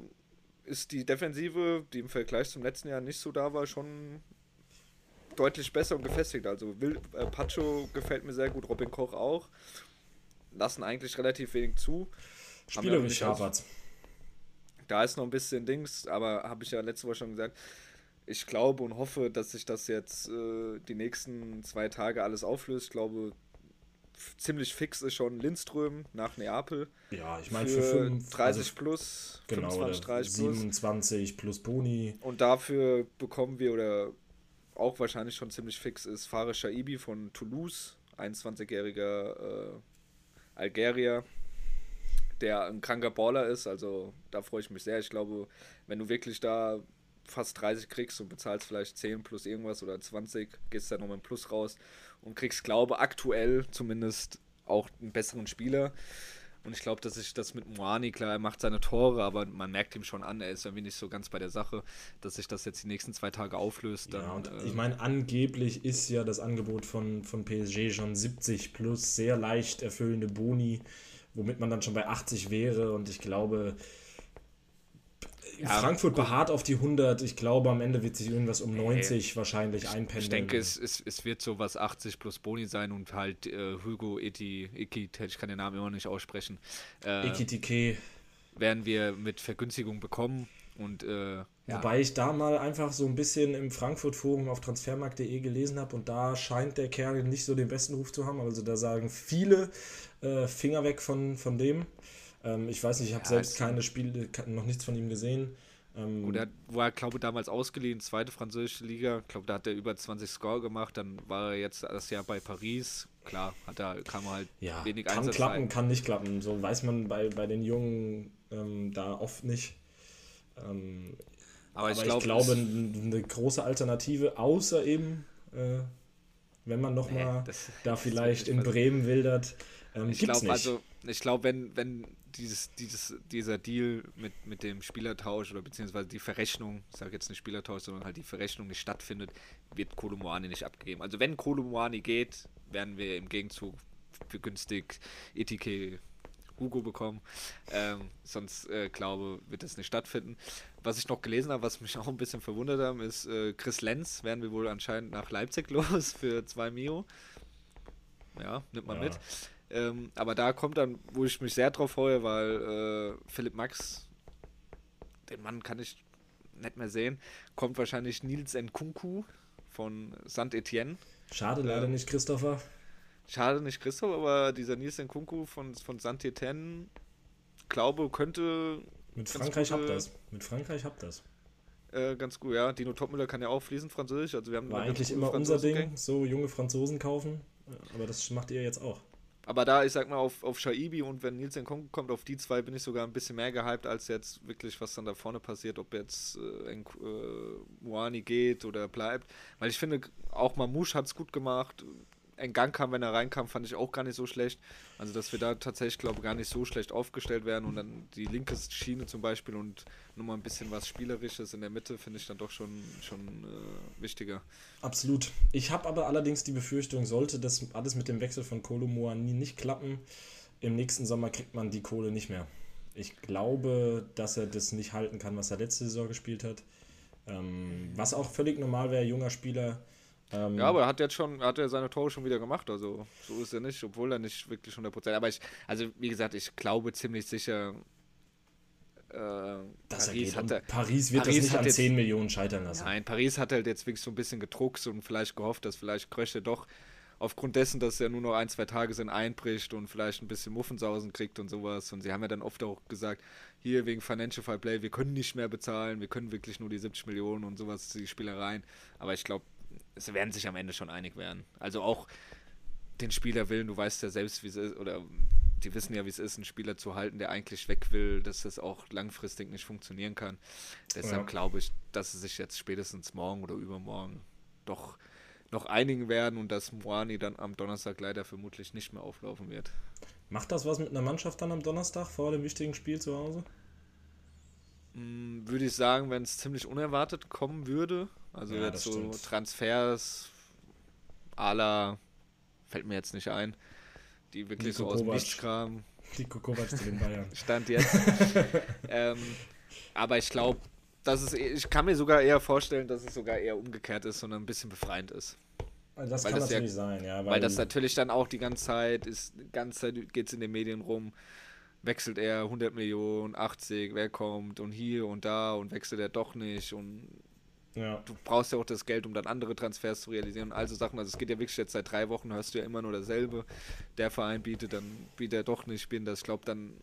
ist die Defensive, die im Vergleich zum letzten Jahr nicht so da war, schon deutlich besser und gefestigt. Also Will, äh, Pacho gefällt mir sehr gut, Robin Koch auch. Lassen eigentlich relativ wenig zu. Ja Spielerisch aus- hapert's. Da ist noch ein bisschen Dings, aber habe ich ja letzte Woche schon gesagt. Ich glaube und hoffe, dass sich das jetzt äh, die nächsten zwei Tage alles auflöst. Ich glaube, ziemlich fix ist schon Lindström nach Neapel. Ja, ich meine für, für, fünf, 30 also, plus, genau, 25, oder 30 plus. 27 plus Boni. Und dafür bekommen wir, oder auch wahrscheinlich schon ziemlich fix ist, Fares Shaibi von Toulouse, 21-jähriger äh, Algerier, der ein kranker Baller ist. Also da freue ich mich sehr. Ich glaube, wenn du wirklich da fast 30 kriegst und bezahlst vielleicht 10 plus irgendwas oder 20, gehst dann nochmal im Plus raus und kriegst, glaube aktuell zumindest auch einen besseren Spieler. Und ich glaube, dass sich das mit Moani, klar, er macht seine Tore, aber man merkt ihm schon an, er ist irgendwie nicht so ganz bei der Sache, dass sich das jetzt die nächsten zwei Tage auflöst. Dann, ja, und äh, ich meine, angeblich ist ja das Angebot von, von PSG schon 70 plus, sehr leicht erfüllende Boni, womit man dann schon bei 80 wäre. Und ich glaube, Ja, Frankfurt beharrt auf die 100. Ich glaube, am Ende wird sich irgendwas um 90 wahrscheinlich einpendeln. Ich denke, es, es, es wird so was 80 plus Boni sein und halt äh, Hugo Eti, Ikit, ich kann den Namen immer nicht aussprechen, äh, Ekitike. werden wir mit Vergünstigung bekommen. Und äh, ja, Wobei ich da mal einfach so ein bisschen im Frankfurt-Forum auf transfermarkt.de gelesen habe und da scheint der Kerl nicht so den besten Ruf zu haben. Also da sagen viele äh, Finger weg von, von dem. Ähm, ich weiß nicht, ich habe Ja, selbst keine Spiele, noch nichts von ihm gesehen. Ähm, Oder war, glaube damals ausgeliehen, zweite französische Liga. Ich glaube, da hat er über 20 Score gemacht. Dann war er jetzt das Jahr bei Paris. Klar, hat er, kam er halt ja, wenig kann Einsatz klappen, rein. kann nicht klappen. So weiß man bei, bei den Jungen ähm, da oft nicht. Ähm, Aber, aber ich, ich, glaub, glaube, es- n- eine große Alternative, außer eben, äh, wenn man noch Nee, mal das- da [laughs] das vielleicht in Bremen wildert, ähm, Ich glaube, nicht. also, ich glaube, wenn, wenn dieses, dieses, dieser Deal mit, mit dem Spielertausch oder beziehungsweise die Verrechnung, ich sage jetzt nicht Spielertausch, sondern halt die Verrechnung nicht stattfindet, wird Kolomoani nicht abgegeben. Also wenn Kolomoani geht, werden wir im Gegenzug für günstig Etike Hugo bekommen. Ähm, sonst äh, glaube, wird das nicht stattfinden. Was ich noch gelesen habe, was mich [laughs] auch ein bisschen verwundert hat, ist, äh, Chris Lenz werden wir wohl anscheinend nach Leipzig [laughs] los für 2 Mio. Ja, nimmt man Ja. mit. Ähm, aber da kommt dann, wo ich mich sehr drauf freue, weil äh, Philipp Max, den Mann kann ich nicht mehr sehen, kommt wahrscheinlich Nils Nkunku von Saint-Etienne. Schade leider ähm, nicht, Christopher. Schade nicht Christoph, aber dieser Nils Nkunku von, von Saint-Etienne, glaube, könnte Mit Frankreich gute- habt das. Mit Frankreich habt das. äh, ganz gut, ja. Dino Topmüller kann ja auch fließend Französisch, also wir haben War eigentlich immer unser. Ding, so junge Franzosen kaufen. Aber das macht ihr jetzt auch. Aber da, ich sag mal, auf, auf Shaibi und wenn Nils Nkunku kommt, auf die zwei bin ich sogar ein bisschen mehr gehypt, als jetzt wirklich, was dann da vorne passiert, ob jetzt äh, äh, Moani geht oder bleibt. Weil ich finde, auch Mamouche hat es gut gemacht. Engang kam, wenn er reinkam, fand ich auch gar nicht so schlecht. Also, dass wir da tatsächlich, glaube ich, gar nicht so schlecht aufgestellt werden und dann die linke Schiene zum Beispiel und nochmal ein bisschen was Spielerisches in der Mitte, finde ich dann doch schon, schon äh, wichtiger. Absolut. Ich habe aber allerdings die Befürchtung, sollte das alles mit dem Wechsel von Kolomoani nicht klappen, im nächsten Sommer kriegt man die Kohle nicht mehr. Ich glaube, dass er das nicht halten kann, was er letzte Saison gespielt hat. Ähm, was auch völlig normal wäre, junger Spieler. Ähm, Ja, aber er hat jetzt schon, hat er seine Tore schon wieder gemacht, also so ist er nicht, obwohl er nicht wirklich 100%. Aber ich, also wie gesagt, ich glaube ziemlich sicher, äh, dass er Paris hat er, Paris wird Paris das nicht an jetzt- 10 Millionen scheitern lassen. nein, Paris hat halt jetzt wirklich so ein bisschen gedruckt und vielleicht gehofft, dass vielleicht Krösche doch aufgrund dessen, dass er nur noch ein, zwei Tage sind, einbricht und vielleicht ein bisschen Muffensausen kriegt und sowas. Und sie haben ja dann oft auch gesagt, hier wegen Financial Fair Play, wir können nicht mehr bezahlen, wir können wirklich nur die 70 Millionen und sowas, die Spielereien. Aber ich glaube, sie werden sich am Ende schon einig werden. Also auch den Spieler willen, du weißt ja selbst, wie es ist, oder die wissen ja, wie es ist, einen Spieler zu halten, der eigentlich weg will, dass das auch langfristig nicht funktionieren kann. Deshalb Ja. glaube ich, dass sie sich jetzt spätestens morgen oder übermorgen doch noch einigen werden und dass Moani dann am Donnerstag leider vermutlich nicht mehr auflaufen wird. Macht das was mit einer Mannschaft dann am Donnerstag vor dem wichtigen Spiel zu Hause? Hm, Würde ich sagen, wenn es ziemlich unerwartet kommen würde, also Ja, jetzt so stimmt. Transfers la, fällt mir jetzt nicht ein, die wirklich Nico so aus dem. Nichts kamen, Die Kovac zu den Bayern. [laughs] Stand jetzt. ähm, aber ich glaube, dass es, ich kann mir sogar eher vorstellen, dass es sogar eher umgekehrt ist, sondern ein bisschen befreiend ist. Das Weil kann das ja- natürlich sein, ja. Weil das natürlich dann auch die ganze Zeit ist, die ganze Zeit geht es in den Medien rum, wechselt er 100 Millionen, 80, wer kommt und hier und da und wechselt er doch nicht und ja. du brauchst ja auch das Geld, um dann andere Transfers zu realisieren und also Sachen. Also es geht ja wirklich jetzt seit drei Wochen, hörst du ja immer nur dasselbe. Der Verein bietet, dann bietet er doch nicht spielen. Das ich glaube, dann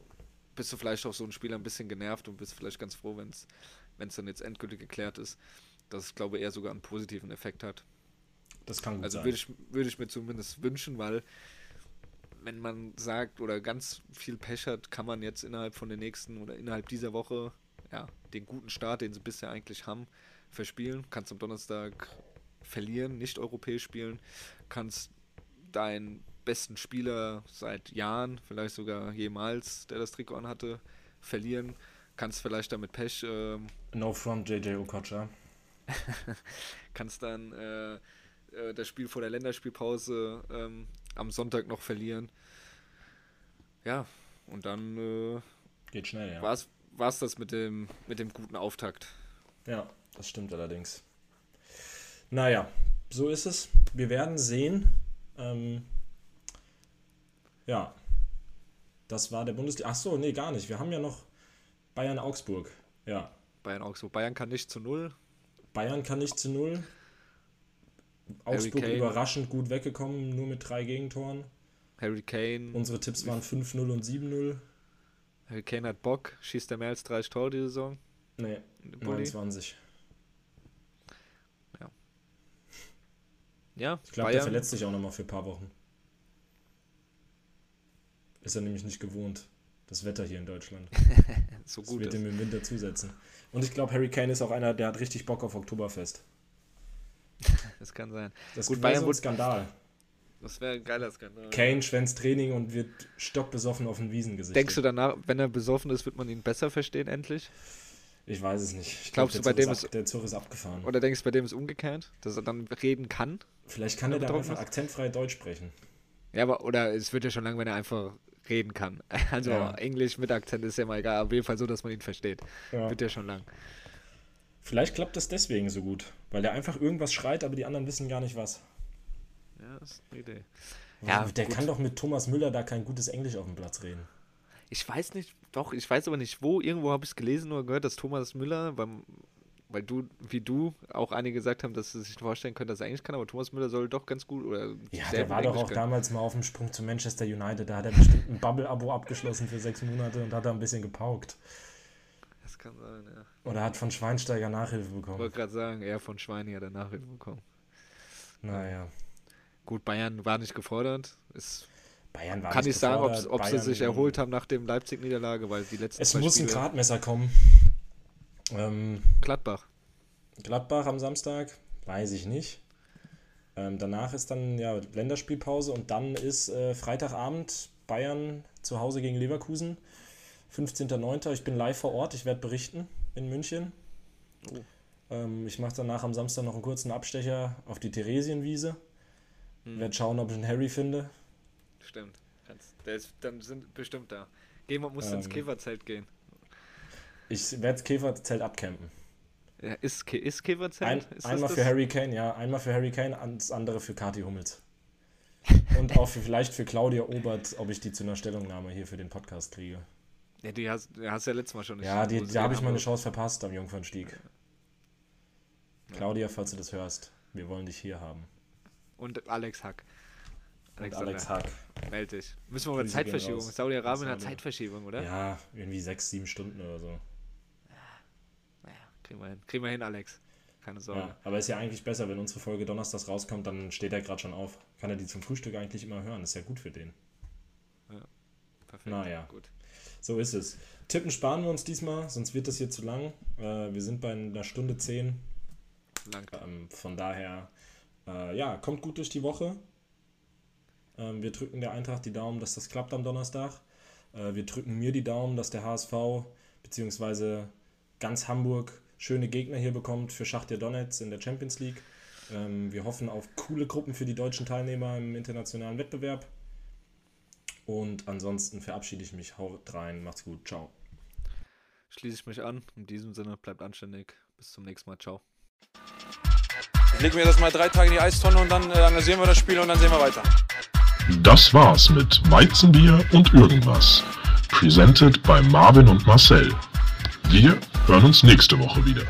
bist du vielleicht auch so ein Spieler ein bisschen genervt und bist vielleicht ganz froh, wenn es dann jetzt endgültig geklärt ist. Dass es, glaube ich, eher sogar einen positiven Effekt hat. Das kann gut Also sein. würde ich, würde ich mir zumindest wünschen, weil wenn man sagt oder ganz viel Pech hat, kann man jetzt innerhalb von der nächsten oder innerhalb dieser Woche ja, den guten Start, den sie bisher eigentlich haben, verspielen. Kannst am Donnerstag verlieren, nicht europäisch spielen. Kannst deinen besten Spieler seit Jahren, vielleicht sogar jemals, der das Trikot anhatte, verlieren. Kannst vielleicht damit Pech. Ähm, no front JJ Okocha. [laughs] kannst dann äh, äh, das Spiel vor der Länderspielpause ähm, am Sonntag noch verlieren. Ja, und dann äh, geht schnell, ja. War es das mit dem, mit dem guten Auftakt. Ja, das stimmt allerdings. Naja, so ist es. Wir werden sehen. Ähm, ja, das war der Bundesliga. Ach so, nee, gar nicht. Wir haben ja noch Bayern-Augsburg. Ja. Bayern-Augsburg. Bayern kann nicht zu null. Bayern kann nicht zu null. Augsburg überraschend gut weggekommen, nur mit drei Gegentoren. Harry Kane. Unsere Tipps waren 5-0 und 7-0. Harry Kane hat Bock. Schießt er mehr als 30 Tore die Saison? Nee, 29. Ja, Ich glaube, der verletzt sich auch nochmal für ein paar Wochen. Ist er nämlich nicht gewohnt. Das Wetter hier in Deutschland. [laughs] so gut. Das wird ihm im Winter zusetzen. Und ich glaube, Harry Kane ist auch einer, der hat richtig Bock auf Oktoberfest. [laughs] das kann sein. Das Gut, Bayern so ein Skandal. Das wäre ein geiler Skandal. Kane schwänzt Training und wird stockbesoffen auf den Wiesen gesichtet. Denkst du danach, wenn er besoffen ist, wird man ihn besser verstehen endlich? Ich weiß es nicht. Ich Glaubst glaub, bei dem ist, ab, der Zug ist abgefahren. Oder denkst du, bei dem ist umgekehrt, dass er dann reden kann? Vielleicht kann er da einfach akzentfrei Deutsch sprechen. Ja, aber oder es wird ja schon lange, wenn er einfach reden kann. [laughs] Also ja. Englisch mit Akzent ist ja mal egal, auf jeden Fall so, dass man ihn versteht. Ja. Wird ja schon lang. Vielleicht klappt das deswegen so gut, weil der einfach irgendwas schreit, aber die anderen wissen gar nicht was. Ja, das ist eine Idee. Ja, der gut. kann doch mit Thomas Müller da kein gutes Englisch auf dem Platz reden. Ich weiß nicht, doch, ich weiß aber nicht wo. Irgendwo habe ich es gelesen oder gehört, dass Thomas Müller beim weil du, wie du, auch einige gesagt haben, dass sie sich vorstellen können, dass er Englisch kann, aber Thomas Müller soll doch ganz gut oder Ja, der war Englisch doch auch können. damals mal auf dem Sprung zu Manchester United. Da hat er bestimmt ein Bubble-Abo abgeschlossen für sechs Monate und hat da ein bisschen gepaukt. Das kann sein, ja. Oder hat von Schweinsteiger Nachhilfe bekommen. Ich wollte gerade sagen, er von Schweini hat er Nachhilfe bekommen. Naja. Gut, Bayern war nicht gefordert. Ist Bayern war Kann ich sagen, ob sie sich erholt haben nach dem Leipzig-Niederlage, weil die letzten Es muss Spiele ein Gradmesser kommen. Ähm, Gladbach. Gladbach am Samstag, weiß ich nicht. Ähm, danach ist dann ja Länderspielpause und dann ist äh, Freitagabend Bayern zu Hause gegen Leverkusen. 15.09. Ich bin live vor Ort, ich werde berichten in München. Oh. Ähm, ich mache danach am Samstag noch einen kurzen Abstecher auf die Theresienwiese. Hm. Werde schauen, ob ich einen Harry finde. Stimmt. Der ist dann sind bestimmt da. Gehen wir, muss ähm, ins Käferzelt gehen. Ich werde das Käferzelt abcampen. Ja, ist, ist Käferzelt? Ein, ist einmal für Harry Kane, ja. Einmal für Harry Kane, das andere für Kati Hummels. [laughs] Und auch für, vielleicht für Claudia Obert, ob ich die zu einer Stellungnahme hier für den Podcast kriege. Ja, die hast, die hast ja letztes Mal schon nicht. Ja, die, da habe ich meine Chance verpasst am Jungfernstieg. Ja. Claudia, falls du das hörst, wir wollen dich hier haben. Und Alex Hack. Und Alex Hack. Meld dich. Müssen wir mal Zeitverschiebung. Saudi-Arabien hat Zeitverschiebung, oder? Ja, irgendwie sechs, sieben Stunden oder so. Naja, kriegen wir hin. Kriegen wir hin, Alex. Keine Sorge. Ja, aber ist ja eigentlich besser, wenn unsere Folge donnerstags rauskommt, dann steht er gerade schon auf. Kann er die zum Frühstück eigentlich immer hören. Ist ja gut für den. Ja, perfekt. Naja. Gut. So ist es. Tippen sparen wir uns diesmal, sonst wird das hier zu lang. Äh, wir sind bei einer Stunde zehn. Lang. Ähm, von daher, äh, ja, kommt gut durch die Woche. Ähm, wir drücken der Eintracht die Daumen, dass das klappt am Donnerstag. Äh, wir drücken mir die Daumen, dass der HSV bzw. ganz Hamburg schöne Gegner hier bekommt für Schachtier Donetsk in der Champions League. Ähm, wir hoffen auf coole Gruppen für die deutschen Teilnehmer im internationalen Wettbewerb. Und ansonsten verabschiede ich mich. Haut rein, macht's gut, ciao. Schließe ich mich an. In diesem Sinne, bleibt anständig. Bis zum nächsten Mal, ciao. Legen wir das mal drei Tage in die Eistonne und dann äh, analysieren wir das Spiel und dann sehen wir weiter. Das war's mit Weizenbier und irgendwas. Presented bei Marvin und Marcel. Wir hören uns nächste Woche wieder.